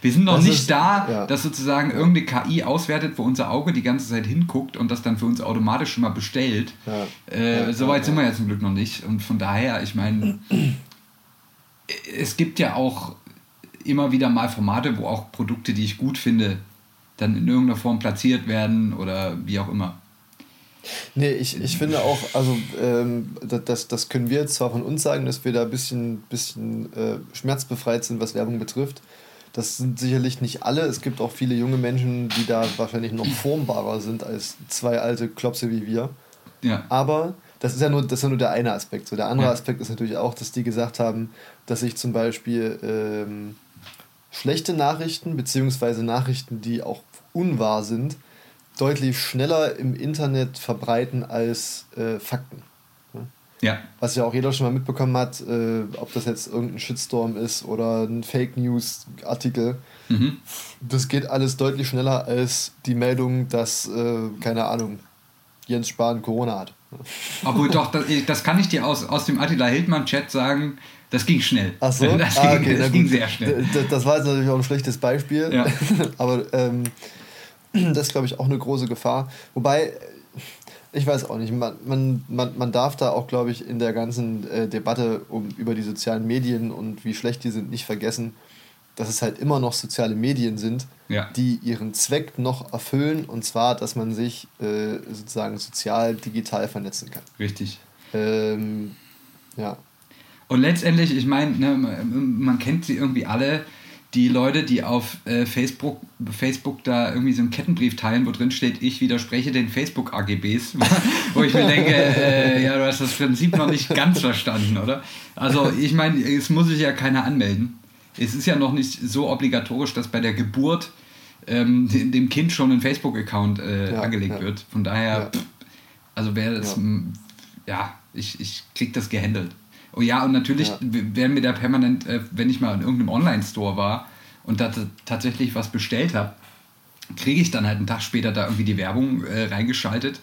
wir sind noch das nicht ist, da, ja. dass sozusagen irgendeine KI auswertet, wo unser Auge die ganze Zeit hinguckt und das dann für uns automatisch schon mal bestellt. Ja. Äh, Soweit sind wir ja zum Glück noch nicht. Und von daher, ich meine, es gibt ja auch immer wieder mal Formate, wo auch Produkte, die ich gut finde, dann in irgendeiner Form platziert werden oder wie auch immer. Nee, ich, ich finde auch, also ähm, das, das können wir jetzt zwar von uns sagen, dass wir da ein bisschen, bisschen äh, schmerzbefreit sind, was Werbung betrifft. Das sind sicherlich nicht alle. Es gibt auch viele junge Menschen, die da wahrscheinlich noch formbarer sind als zwei alte Klopse wie wir. Ja. Aber das ist ja nur, das ist ja nur der eine Aspekt. So, der andere ja. Aspekt ist natürlich auch, dass die gesagt haben, dass sich zum Beispiel ähm, schlechte Nachrichten, beziehungsweise Nachrichten, die auch unwahr sind, deutlich schneller im Internet verbreiten als äh, Fakten. Ja. Was ja auch jeder schon mal mitbekommen hat, äh, ob das jetzt irgendein Shitstorm ist oder ein Fake News-Artikel. Mhm. Das geht alles deutlich schneller als die Meldung, dass, äh, keine Ahnung, Jens Spahn Corona hat. Obwohl doch, das, das kann ich dir aus, aus dem Attila Hildmann-Chat sagen, das ging schnell. Ach so? Das, ah, okay, das ging sehr schnell. Das, das, war jetzt natürlich auch ein schlechtes Beispiel. Ja. Aber ähm, das ist, glaube ich, auch eine große Gefahr. Wobei, ich weiß auch nicht, man, man, man, man darf da auch, glaube ich, in der ganzen äh, Debatte um, über die sozialen Medien und wie schlecht die sind, nicht vergessen, dass es halt immer noch soziale Medien sind, ja. die ihren Zweck noch erfüllen, und zwar, dass man sich äh, sozusagen sozial, digital vernetzen kann. Richtig. Ähm, ja. Und letztendlich, ich meine, ne, man kennt sie irgendwie alle, die Leute, die auf äh, Facebook, Facebook da irgendwie so einen Kettenbrief teilen, wo drin steht, ich widerspreche den Facebook-AGBs, wo ich mir denke, äh, ja, du hast das Prinzip noch nicht ganz verstanden, oder? Also ich meine, es muss sich ja keiner anmelden. Es ist ja noch nicht so obligatorisch, dass bei der Geburt ähm, dem Kind schon ein Facebook-Account äh, ja, angelegt ja. wird. Von daher, ja. pff, also wäre das, ja. ja, ich, ich krieg das gehandelt. Oh ja, und natürlich ja. werden mir da permanent, äh, wenn ich mal in irgendeinem Online-Store war und da tatsächlich was bestellt habe, kriege ich dann halt einen Tag später da irgendwie die Werbung äh, reingeschaltet,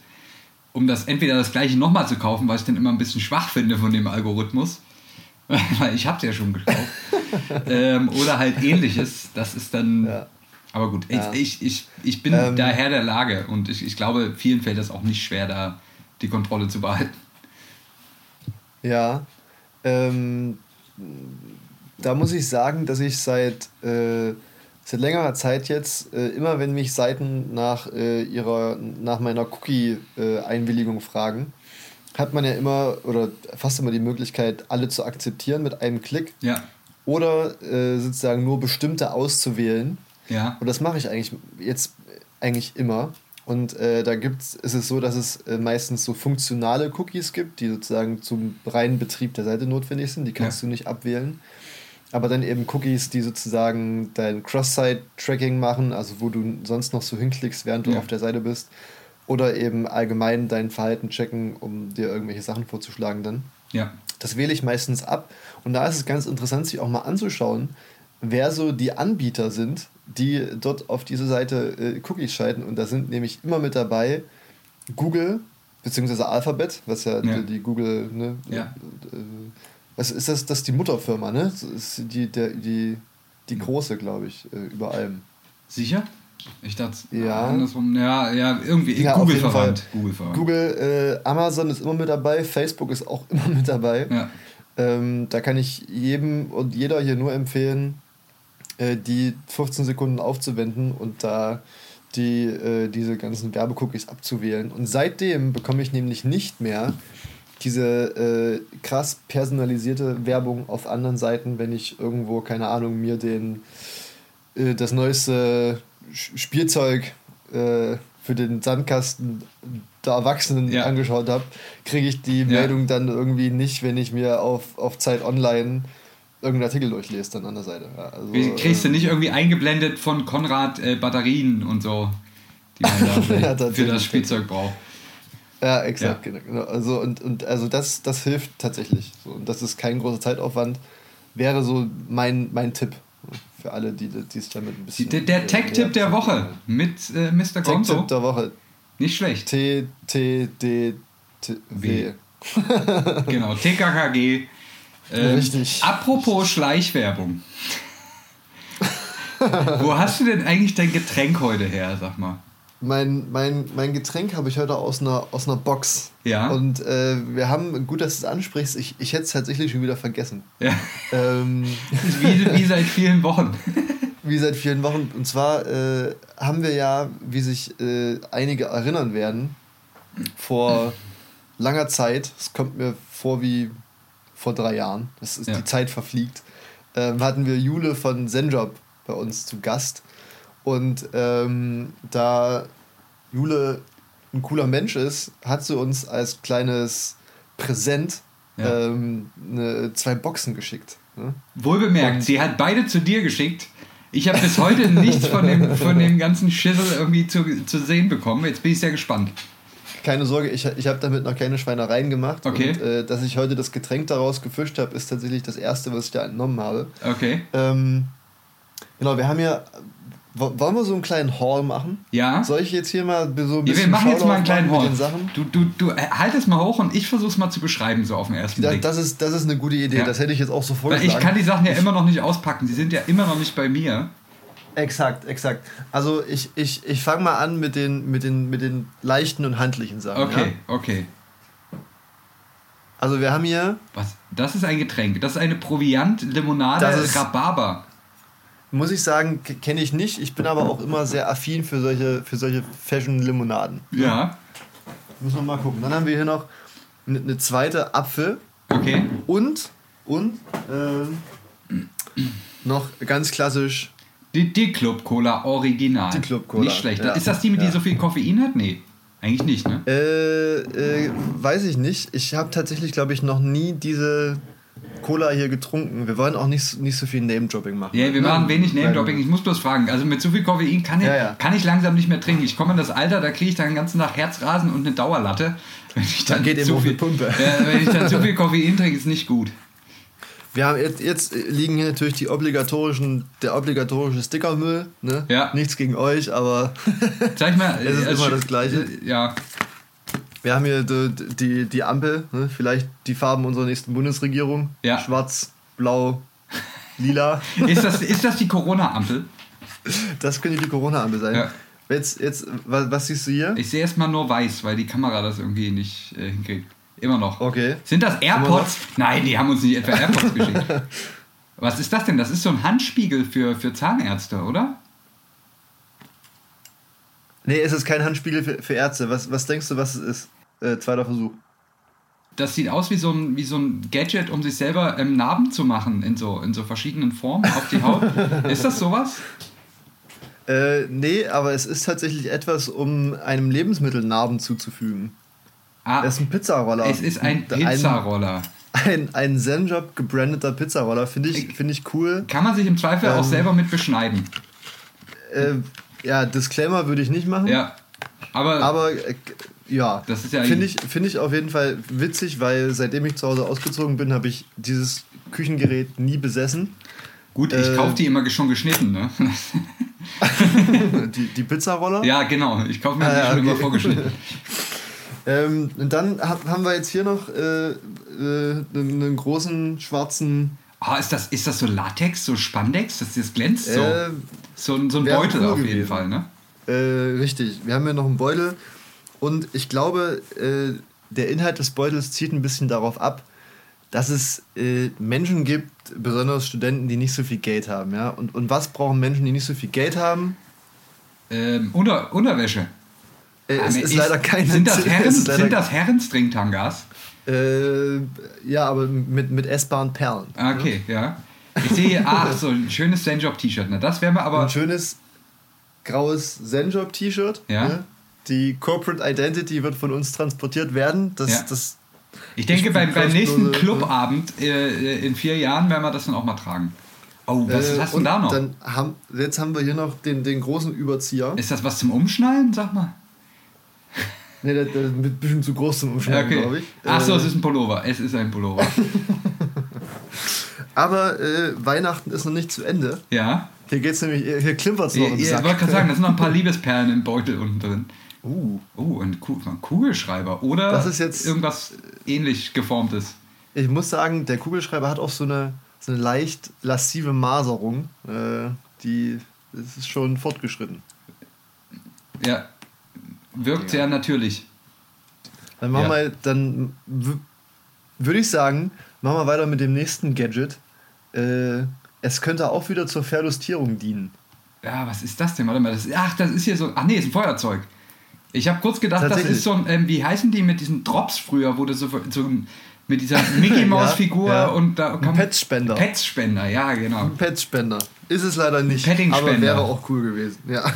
um das entweder das gleiche nochmal zu kaufen, was ich dann immer ein bisschen schwach finde von dem Algorithmus, weil ich habe es ja schon gekauft, ähm, oder halt ähnliches. Das ist dann... Ja. Aber gut, ja. ich, ich, ich bin ähm, der Herr der Lage und ich, ich glaube, vielen fällt das auch nicht schwer, da die Kontrolle zu behalten. Ja, ähm, da muss ich sagen, dass ich seit, äh, seit längerer Zeit jetzt, äh, immer wenn mich Seiten nach, äh, ihrer, nach meiner Cookie-Einwilligung fragen, hat man ja immer oder fast immer die Möglichkeit, alle zu akzeptieren mit einem Klick. Ja. Oder äh, sozusagen nur bestimmte auszuwählen. Ja. Und das mache ich eigentlich jetzt eigentlich immer. Und äh, da gibt's, ist es so, dass es äh, meistens so funktionale Cookies gibt, die sozusagen zum reinen Betrieb der Seite notwendig sind. Die kannst ja. du nicht abwählen. Aber dann eben Cookies, die sozusagen dein Cross-Site-Tracking machen, also wo du sonst noch so hinklickst, während du ja. auf der Seite bist. Oder eben allgemein dein Verhalten checken, um dir irgendwelche Sachen vorzuschlagen dann. Ja. Das wähle ich meistens ab. Und da ist es ganz interessant, sich auch mal anzuschauen, wer so die Anbieter sind, die dort auf diese Seite äh, Cookies schalten. Und da sind nämlich immer mit dabei Google, beziehungsweise Alphabet, was ja, ja. Die, die, Google, ne? Ja. Äh, was ist das? Das ist die Mutterfirma, ne? Das ist die, der, die, die große, glaube ich, äh, über allem. Sicher? Ich dachte, ja. andersrum, ja, ja, irgendwie ja, Google verwandt. Google, verwandt. Google äh, Amazon ist immer mit dabei, Facebook ist auch immer mit dabei. Ja. Ähm, da kann ich jedem und jeder hier nur empfehlen, äh, die 15 Sekunden aufzuwenden und da die, äh, diese ganzen Werbecookies abzuwählen. Und seitdem bekomme ich nämlich nicht mehr diese äh, krass personalisierte Werbung auf anderen Seiten, wenn ich irgendwo, keine Ahnung, mir den äh, das neueste Spielzeug äh, für den Sandkasten der Erwachsenen ja. angeschaut habe, kriege ich die ja. Meldung dann irgendwie nicht, wenn ich mir auf, auf Zeit Online irgendeinen Artikel durchlest dann an der Seite. Also, Kriegst du nicht irgendwie eingeblendet von Konrad äh, Batterien und so, die man da ja, für das Spielzeug braucht. Ja, exakt, ja. genau. Also, und, und also das, das hilft tatsächlich. So, und das ist kein großer Zeitaufwand. Wäre so mein, mein Tipp für alle, die, sich damit ein bisschen. Der, der Tech-Tipp der Woche mit äh, Mr. Gonzo. Tech-Tipp der Woche. Nicht schlecht. T, T, D, T, W. Genau, TKKG. Ähm, Richtig. Apropos Schleichwerbung. Wo hast du denn eigentlich dein Getränk heute her, sag mal? Mein, mein, mein Getränk habe ich heute aus einer, aus einer Box. Ja. Und äh, wir haben, gut, dass du es ansprichst, ich, ich hätte es tatsächlich schon wieder vergessen. Ja. Ähm, Wie, wie seit vielen Wochen. wie seit vielen Wochen. Und zwar äh, haben wir ja, wie sich äh, einige erinnern werden, vor langer Zeit, es kommt mir vor wie vor drei Jahren, das ist, Ja. die Zeit verfliegt, ähm, hatten wir Jule von Zenjob bei uns zu Gast. Und ähm, da Jule ein cooler Mensch ist, hat sie uns als kleines Präsent Ja. ähm, ne, zwei Boxen geschickt. Ne? Wohlbemerkt, sie hat beide zu dir geschickt. Ich habe bis heute nichts von dem, von dem ganzen Schissel irgendwie zu, zu sehen bekommen. Jetzt bin ich sehr gespannt. Keine Sorge, ich, ich habe damit noch keine Schweinereien gemacht. Okay. Und äh, dass ich heute das Getränk daraus gefischt habe, ist tatsächlich das erste, was ich da entnommen habe. Okay. Ähm, genau, wir haben ja. wo- Wollen wir so einen kleinen Haul machen? Ja? Soll ich jetzt hier mal so ein Ja, bisschen wir machen jetzt mal einen kleinen Sachen? Du, du, du äh, halt es mal hoch und ich versuch's mal zu beschreiben, so auf den ersten Blick. das, ist, das ist eine gute Idee, Ja. das hätte ich jetzt auch so Weil vorgeschlagen. ich kann die Sachen ja immer noch nicht auspacken. Sie sind ja immer noch nicht bei mir. Exakt, exakt. Also ich, ich, ich fange mal an mit den, mit, den, mit den leichten und handlichen Sachen. Okay, Ja? okay. Also wir haben hier, Was? Das ist ein Getränk. Das ist eine Proviant-Limonade Das ist- Rhabarber. muss ich sagen, kenne ich nicht. Ich bin aber auch immer sehr affin für solche, für solche Fashion-Limonaden. Ja. Muss man mal gucken. Dann haben wir hier noch eine, eine zweite Apfel Okay. und, und ähm, noch ganz klassisch Die, die Club Cola Original. Die Club Cola, Nicht schlecht. ja. Ist das die, mit die Ja. so viel Koffein hat? Nee. Eigentlich nicht, ne? Äh, äh, weiß ich nicht. Ich habe tatsächlich, glaube ich, noch nie diese Cola hier getrunken. Wir wollen auch nicht, nicht so viel Name-Dropping machen. Ja, wir Ne? machen wenig Name-Dropping. Ich muss bloß fragen. Also mit so viel Koffein kann ich, Ja, ja. Kann ich langsam nicht mehr trinken. Ich komme in das Alter, da kriege ich dann den ganzen Tag Herzrasen und eine Dauerlatte. Wenn ich dann, Dann geht zu viel, Pumpe. Ja, wenn ich dann zu viel Koffein trinke, ist nicht gut. Wir haben jetzt, jetzt liegen hier natürlich die obligatorischen, der obligatorische Stickermüll. Ne? Ja. Nichts gegen euch, aber Sag mal. Es ist äh, immer das Gleiche. Ja. wir haben hier die, die, die Ampel. Ne? Vielleicht die Farben unserer nächsten Bundesregierung. Ja. Schwarz, blau, lila. Ist das, ist das die Corona-Ampel? Das könnte die Corona-Ampel sein. Ja. Jetzt, jetzt, was, was siehst du hier? Ich sehe erstmal nur weiß, weil die Kamera das irgendwie nicht äh, hinkriegt. Immer noch. Okay. Sind das AirPods? Nein, die haben uns nicht etwa AirPods geschickt. Was ist das denn? Das ist so ein Handspiegel für, für Zahnärzte, oder? Nee, es ist kein Handspiegel für, für Ärzte. Was, was denkst du, was es ist? Äh, zweiter Versuch. Das sieht aus wie so ein, wie so ein Gadget, um sich selber ähm, Narben zu machen in so, in so verschiedenen Formen auf die Haut. ist das sowas? Äh, nee, aber es ist tatsächlich etwas, um einem Lebensmittel Narben zuzufügen. Ah, Das ist ein Pizzaroller. es ist ein Pizzaroller. Ein, ein Zenjob gebrandeter Pizzaroller. Finde ich, find ich cool. Kann man sich im Zweifel auch Ähm. selber mit beschneiden. Äh, ja, Disclaimer würde ich nicht machen. Ja. Aber, Aber äh, ja, Das ist ja finde ich, find ich auf jeden Fall witzig, weil seitdem ich zu Hause ausgezogen bin, habe ich dieses Küchengerät nie besessen. gut, ich äh, kaufe die immer schon geschnitten, ne? die, die Pizzaroller. ja, genau. Ich kaufe mir die Ah, ja, schon immer okay. vorgeschnitten. Ähm, und dann hab, haben wir jetzt hier noch äh, äh, einen, großen schwarzen. Ah, ist das, ist das so Latex, so Spandex, dass das glänzt? So, Äh, so, ein- so ein Beutel cool auf jeden gewesen. Fall, ne? Äh, richtig. Wir haben hier noch einen Beutel. Und ich glaube, äh, der Inhalt des Beutels zielt ein bisschen darauf ab, dass es äh, Menschen gibt, besonders Studenten, die nicht so viel Geld haben. Ja? Und, und was brauchen Menschen, die nicht so viel Geld haben? Ähm, Unter, Unterwäsche. Äh, es Ah, ist, leider keine. Sind das, Herren, ist sind das Herrenstringtangas? Äh, ja, aber mit, mit essbaren Perlen. Ah, Okay, ja. Ich sehe ach, so ein schönes Zenjob-T-Shirt. Ne? Das wäre mir aber. Ein schönes graues Zenjob-T-Shirt. Ja. Ne? Die Corporate Identity wird von uns transportiert werden. Das, Ja. das, Ich denke, beim, beim nächsten Clubabend äh, in vier Jahren werden wir das dann auch mal tragen. Oh, was äh, hast du da noch? Dann haben, jetzt haben wir hier noch den, den großen Überzieher. Ist das was zum Umschnallen? Sag mal. Ne, der, der ist ein bisschen zu groß zum Umschneiden, okay. glaube ich. Ach so, Äh, es ist ein Pullover. Es ist ein Pullover. aber äh, Weihnachten ist noch nicht zu Ende. ja. Hier geht's nämlich, hier klimpert es noch Sack. wollte gerade sagen, da sind noch ein paar Liebesperlen im Beutel unten drin. Uh, Oh, ein, Ku- ein Kugelschreiber. Oder Das ist jetzt- irgendwas ähnlich geformtes. ich muss sagen, der Kugelschreiber hat auch so eine, so eine leicht lascive Maserung. Äh, die das ist schon fortgeschritten. Ja. Wirkt sehr natürlich. Dann machen Ja. wir, dann würde ich sagen, machen wir weiter mit dem nächsten Gadget. Äh, es könnte auch wieder zur Verlustierung dienen. Ja, was ist das denn? Warte mal, das ist, ach, das ist hier so. Ach nee, ist ein Feuerzeug. Ich habe kurz gedacht, das ist so ein, ähm, wie heißen die mit diesen Drops früher, wo du so, so mit dieser Mickey Maus Figur ja. und da Ein Petspender. Petspender, ja, genau. Petspender. Ist es leider nicht. Pettingspender. Aber wäre auch cool gewesen. Ja.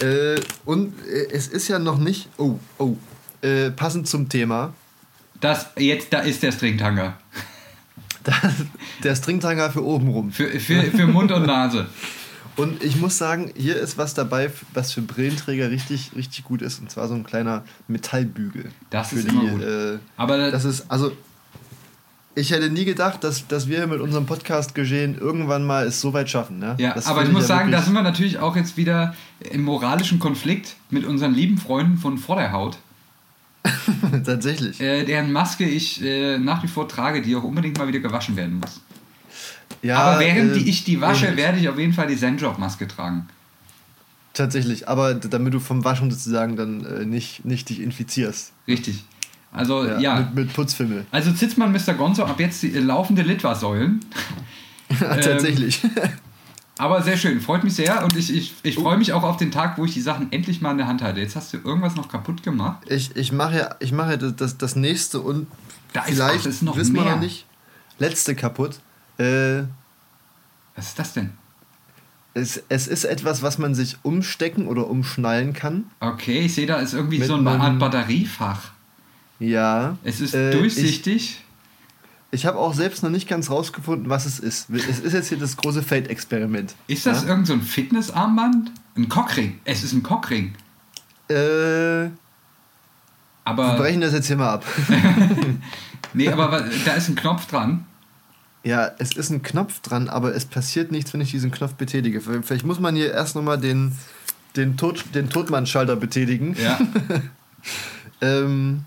äh, und äh, es ist ja noch nicht. Oh, oh. Äh, passend zum Thema. Das, jetzt, da ist der Stringtanger. Das, der Stringtanger für oben rum. Für, für, für Mund und Nase. Und ich muss sagen, hier ist was dabei, was für Brillenträger richtig, richtig gut ist. Und zwar so ein kleiner Metallbügel. Das ist immer gut. Äh, Aber das ist, also, ich hätte nie gedacht, dass, dass wir mit unserem Podcast geschehen irgendwann mal es so weit schaffen. Ne? Ja, Das aber ich muss ja sagen, da sind wir natürlich auch jetzt wieder im moralischen Konflikt mit unseren lieben Freunden von Vorderhaut, Tatsächlich. äh, deren Maske ich äh, nach wie vor trage, die auch unbedingt mal wieder gewaschen werden muss. Ja, aber während äh, die ich die wasche, ähnlich. werde ich auf jeden Fall die Zenjob-Maske tragen. Tatsächlich, aber damit du vom Waschen sozusagen dann äh, nicht, nicht dich infizierst. Richtig. Also, ja. Mit, mit Putzfimmel. Also Zitzmann Mr. Gonzo, ab jetzt die, äh, laufende Litwa-Säulen. Ja, Tatsächlich. Aber sehr schön, freut mich sehr und ich, ich, ich freue mich auch auf den Tag, wo ich die Sachen endlich mal in der Hand halte. Jetzt hast du irgendwas noch kaputt gemacht. Ich, ich mache ja, ich mache ja das, das, nächste und Da vielleicht ach, ist noch wissen wir noch nicht. Letzte kaputt. Äh, Was ist das denn? es, es ist etwas, was man sich umstecken oder umschnallen kann. Okay, ich sehe da ist irgendwie Mit so eine Art Batteriefach. Ja. Es ist Äh, durchsichtig. Ich, ich habe auch selbst noch nicht ganz rausgefunden, was es ist. Es ist jetzt hier das große Feldexperiment. ist das ja? irgend so ein Fitnessarmband? Ein Cockring. Es ist ein Cockring. Äh, wir Aber brechen das jetzt hier mal ab. nee, aber da ist ein Knopf dran. Ja, es ist ein Knopf dran, aber es passiert nichts, wenn ich diesen Knopf betätige. Vielleicht muss man hier erst nochmal den, den, Tod, den Totmann-Schalter betätigen. Ja. Ähm,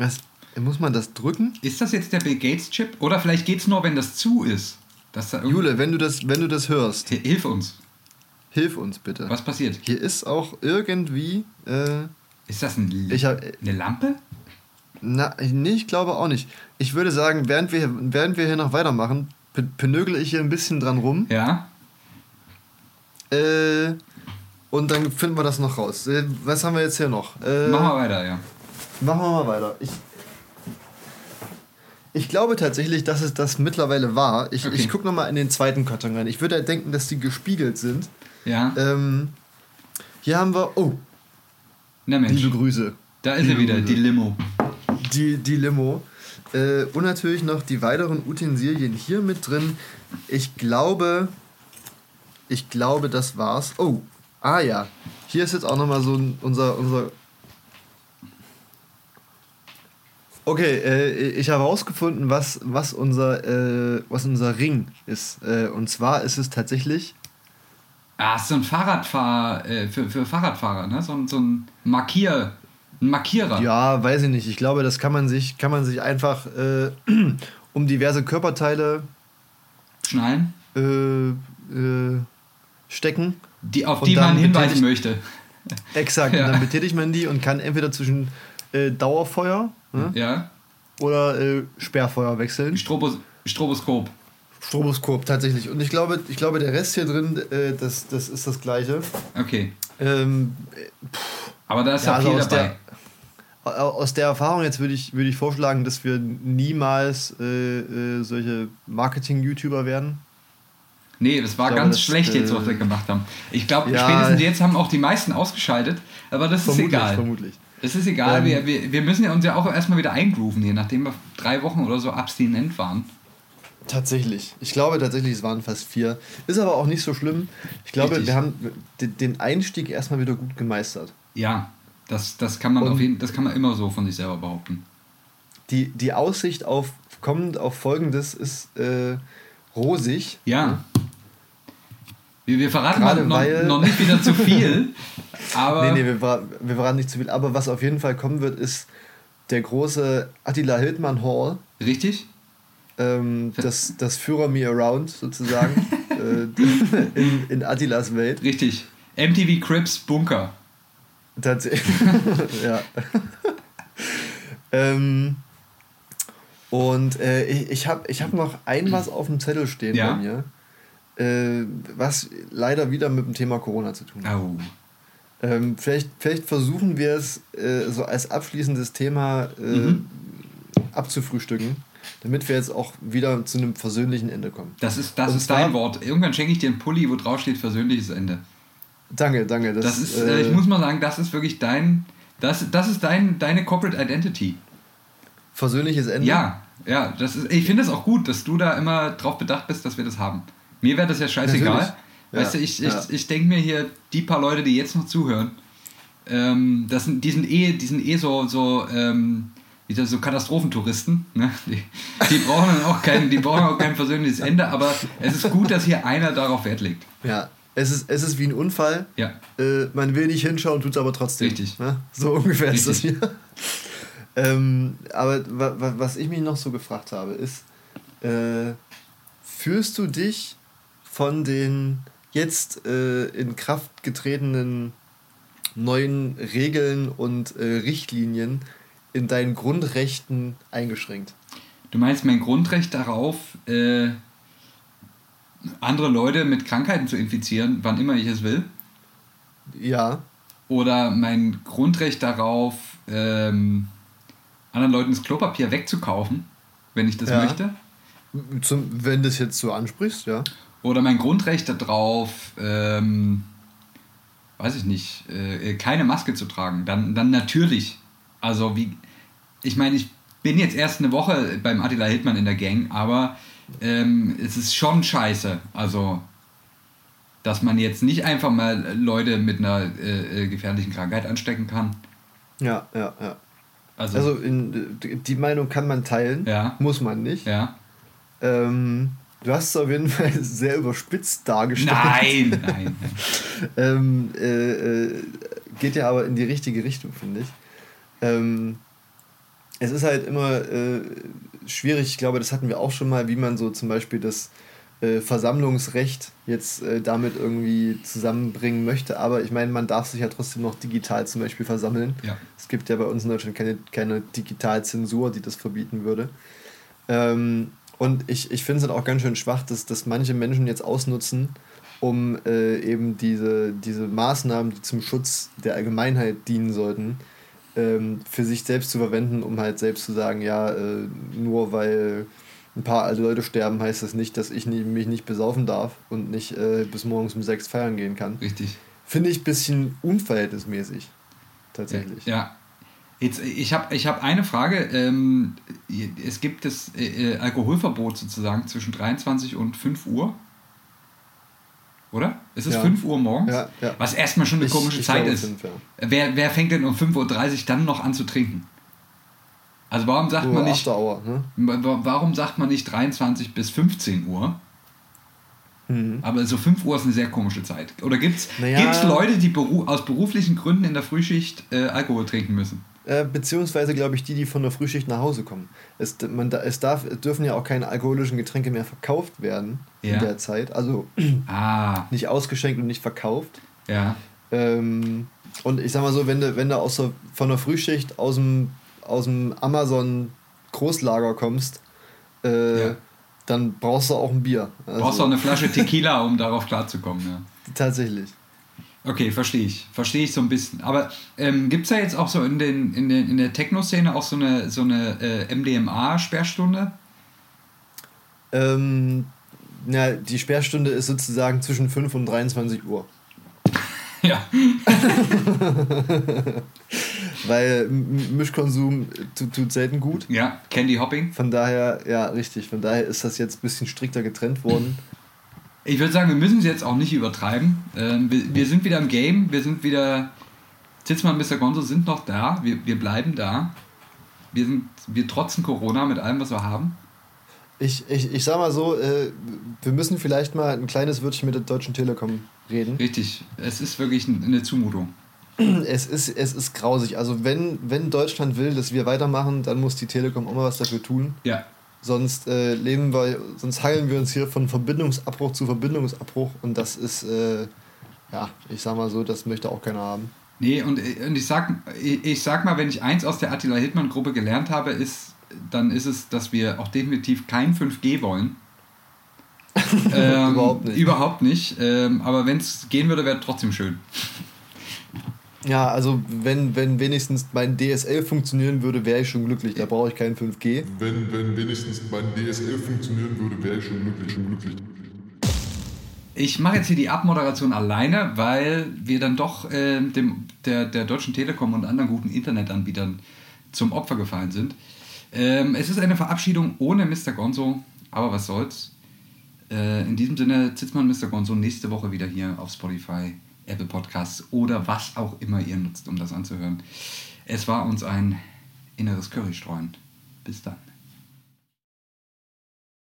was, muss man das drücken? ist das jetzt der Bill Gates Chip oder vielleicht geht's nur, wenn das zu ist? Dass da Jule, wenn du das, wenn du das hörst, Hi- Hilf uns. hilf uns bitte. Was passiert? Hier ist auch irgendwie. Äh, Ist das ein, hab- eine Lampe? na, nee, ich glaube auch nicht. Ich würde sagen, während wir, während wir hier noch weitermachen, pe- penögle ich hier ein bisschen dran rum. Ja. Äh, und dann finden wir das noch raus. Äh, was haben wir jetzt hier noch? Äh, Machen wir weiter, ja. Machen wir mal weiter. Ich, ich glaube tatsächlich, dass es das mittlerweile war. Ich, Okay. ich gucke nochmal in den zweiten Karton rein. Ich würde ja denken, dass die gespiegelt sind. Ja. Ähm, hier haben wir, oh, Na Mensch. liebe Grüße. Da ist er wieder, Grüße. die Limo. Die, die Limo. Äh, und natürlich noch die weiteren Utensilien hier mit drin. Ich glaube, ich glaube, das war's. Oh, ah ja. Hier ist jetzt auch nochmal so unser, unser. Okay, äh, ich habe herausgefunden, was, was, unser, äh, was unser Ring ist. Äh, und zwar ist es tatsächlich. Ah, ist so ein Fahrradfahr, äh, für, für Fahrradfahrer, ne? So, ein- so ein Markier, ein Markierer. Ja, weiß ich nicht. Ich glaube, das kann man sich, kann man sich einfach äh, um diverse Körperteile Schnallen, äh, stecken. die, auf die man hinweisen möchte. Exakt. Ja. Und dann betätigt man die und kann entweder zwischen Dauerfeuer ne, Ja. oder äh, Sperrfeuer wechseln. Strobos, Stroboskop. Stroboskop, tatsächlich. Und ich glaube, ich glaube, der Rest hier drin, äh, das, das ist das gleiche. Okay. Ähm, Aber da ist ja, ja, also viel aus dabei. der, aus der Erfahrung jetzt würde ich, würde ich vorschlagen, dass wir niemals äh, äh, solche Marketing-YouTuber werden. Nee, das war glaube, ganz das, schlecht jetzt, was äh, wir gemacht haben. Ich glaube, ja. spätestens jetzt haben auch die meisten ausgeschaltet, aber das ist egal. vermutlich. Es ist egal, Ähm, wir, wir, wir müssen ja uns ja auch erstmal wieder eingrooven hier, nachdem wir drei Wochen oder so abstinent waren. Tatsächlich. Ich glaube tatsächlich, es waren fast vier. Ist aber auch nicht so schlimm. Ich glaube, Richtig. wir haben den- Einstieg erstmal wieder gut gemeistert. Ja, das, das, kann man Und- auf jeden, das kann man immer so von sich selber behaupten. Die, die Aussicht auf kommend auf folgendes ist äh, rosig. Ja. Wir, wir verraten Gerade noch, weil- noch nicht wieder zu viel, aber Nee, nee, wir, wir verraten nicht zu viel. Aber was auf jeden Fall kommen wird, ist der große Attila Hildmann Hall. richtig? Ähm, das, das Führer Me Around sozusagen. äh, in, in Attilas Welt. Richtig. MTV Crips Bunker. Tatsächlich. ja. ähm, und äh, ich, ich habe ich hab noch ein was auf dem Zettel stehen Ja. bei mir, äh, was leider wieder mit dem Thema Corona zu tun hat. Au. Ähm, vielleicht, vielleicht versuchen wir es äh, so als abschließendes Thema äh, Mhm. abzufrühstücken, damit wir jetzt auch wieder zu einem versöhnlichen Ende kommen. Das ist, das Und ist dein Wort. Irgendwann schenke ich dir einen Pulli, wo drauf steht versöhnliches Ende. Danke, danke. Das, Das ist, äh, äh, ich muss mal sagen, das ist wirklich dein, das, das ist dein, deine Corporate Identity. versöhnliches Ende. Ja, ja, das ist, ich finde es auch gut, dass du da immer drauf bedacht bist, dass wir das haben. Mir wäre das ja scheißegal. Natürlich. Weißt Ja, du, ich, ja. ich, ich denke mir hier, die paar Leute, die jetzt noch zuhören, ähm, das sind, die, sind eh, die sind eh so, so, ähm, so Katastrophentouristen. Ne? Die, die, brauchen dann auch kein, die brauchen auch kein persönliches Ende, aber es ist gut, dass hier einer darauf Wert legt. Ja, es ist, es ist wie ein Unfall. Ja. Äh, man will nicht hinschauen, tut es aber trotzdem. Richtig. Ne? So ungefähr ist das Richtig. hier. ähm, aber wa, wa, was ich mich noch so gefragt habe, ist, äh, fühlst du dich von den jetzt äh, in Kraft getretenen neuen Regeln und äh, Richtlinien in deinen Grundrechten eingeschränkt? Du meinst mein Grundrecht darauf, äh, andere Leute mit Krankheiten zu infizieren, wann immer ich es will? Ja. Oder mein Grundrecht darauf, ähm, anderen Leuten das Klopapier wegzukaufen, wenn ich das Ja. möchte? Zum, wenn du das jetzt so ansprichst, ja. Oder mein Grundrecht darauf, ähm, weiß ich nicht, äh, keine Maske zu tragen? Dann, dann natürlich. Also wie, ich meine, ich bin jetzt erst eine Woche beim Attila Hildmann in der Gang, aber ähm, es ist schon scheiße. Also, dass man jetzt nicht einfach mal Leute mit einer äh, äh, gefährlichen Krankheit anstecken kann. Ja, ja, ja. Also, Also in, die Meinung kann man teilen, Ja. muss man nicht. ja. Ähm, du hast es auf jeden Fall sehr überspitzt dargestellt. Nein, nein, ähm, äh, äh, geht ja aber in die richtige Richtung, finde ich. Ähm, es ist halt immer äh, schwierig, ich glaube, das hatten wir auch schon mal, wie man so zum Beispiel das äh, Versammlungsrecht jetzt äh, damit irgendwie zusammenbringen möchte. Aber ich meine, man darf sich ja trotzdem noch digital zum Beispiel versammeln. Ja. Es gibt ja bei uns in Deutschland keine, keine Digitalzensur, die das verbieten würde. Ähm, und ich, ich finde es halt auch ganz schön schwach, dass, dass manche Menschen jetzt ausnutzen, um äh, eben diese, diese Maßnahmen, die zum Schutz der Allgemeinheit dienen sollten, ähm, für sich selbst zu verwenden, um halt selbst zu sagen, ja, äh, nur weil ein paar alte Leute sterben, heißt das nicht, dass ich nie, mich nicht besaufen darf und nicht äh, bis morgens um sechs feiern gehen kann. Richtig. Finde ich ein bisschen unverhältnismäßig. Tatsächlich. Ja. Jetzt, ich habe ich hab eine Frage. Ähm, es gibt das äh, äh, Alkoholverbot sozusagen zwischen 23 und 5 Uhr. Oder? Ist es Ja. 5 Uhr morgens? Ja, ja. Was erstmal schon eine Ich- komische ich Zeit glaube ist. fünf, ja. Wer, wer fängt denn um 5.30 Uhr dann noch an zu trinken? Also warum sagt Nur man nicht, Hour, ne? wa- warum sagt man nicht 23 bis 15 Uhr? Mhm. Aber so 5 Uhr ist eine sehr komische Zeit. Oder gibt es Naja. Leute, die beru aus beruflichen Gründen in der Frühschicht äh, Alkohol trinken müssen? Äh, beziehungsweise, glaube ich, die, die von der Frühschicht nach Hause kommen. Es, man, es, darf, es dürfen ja auch keine alkoholischen Getränke mehr verkauft werden Ja. in der Zeit. Also Ah, nicht ausgeschenkt und nicht verkauft. ja. Ähm, und ich sag mal so, wenn du, wenn du aus der, von der Frühschicht aus dem, aus dem Amazon Großlager kommst, äh, Ja. dann brauchst du auch ein Bier. Also, Brauchst du auch eine Flasche Tequila, um darauf klarzukommen. Ja. Tatsächlich. Okay, verstehe ich. Verstehe ich so ein bisschen. Aber ähm, gibt es da jetzt auch so in, den, in, den, in der Techno-Szene auch so eine, so eine äh, MDMA-Sperrstunde? Ähm, na, die Sperrstunde ist sozusagen zwischen 5 und 23 Uhr. Ja. Weil Mischkonsum tut, tut selten gut. Ja, Candy Hopping. Von daher, ja, richtig. Von daher ist das jetzt ein bisschen strikter getrennt worden. Ich würde sagen, wir müssen es jetzt auch nicht übertreiben. Ähm, wir, wir sind wieder im Game. Wir sind wieder. Zitzmann und Mr. Gonzo sind noch da. Wir, wir bleiben da. Wir, sind, wir trotzen Corona mit allem, was wir haben. Ich, ich, ich sag mal so, äh, wir müssen vielleicht mal ein kleines Wörtchen mit der Deutschen Telekom reden. Richtig, es ist wirklich eine Zumutung. Es ist, es ist grausig. Also wenn, wenn Deutschland will, dass wir weitermachen, dann muss die Telekom auch mal was dafür tun. Ja. Sonst äh, leben wir, sonst heilen wir uns hier von Verbindungsabbruch zu Verbindungsabbruch und das ist, äh, ja, ich sag mal so, das möchte auch keiner haben. Nee, und, und ich, sag, ich, ich sag mal, wenn ich eins aus der Attila Hildmann-Gruppe gelernt habe, ist, dann ist es, dass wir auch definitiv kein 5G wollen. ähm, Überhaupt nicht. Überhaupt nicht. Ähm, aber wenn es gehen würde, wäre trotzdem schön. Ja, also wenn, wenn wenigstens mein DSL funktionieren würde, wäre ich schon glücklich. Da brauche ich kein 5G. Wenn, wenn wenigstens mein DSL funktionieren würde, wäre ich schon glücklich, schon glücklich. Ich mache jetzt hier die Abmoderation alleine, weil wir dann doch äh, dem, der, der Deutschen Telekom und anderen guten Internetanbietern zum Opfer gefallen sind. Ähm, es ist eine Verabschiedung ohne Mr. Gonzo, aber was soll's. Äh, in diesem Sinne, Zitzmann Mr. Gonzo nächste Woche wieder hier auf Spotify, Apple Podcasts oder was auch immer ihr nutzt, um das anzuhören. Es war uns ein inneres Currystreuen. Bis dann.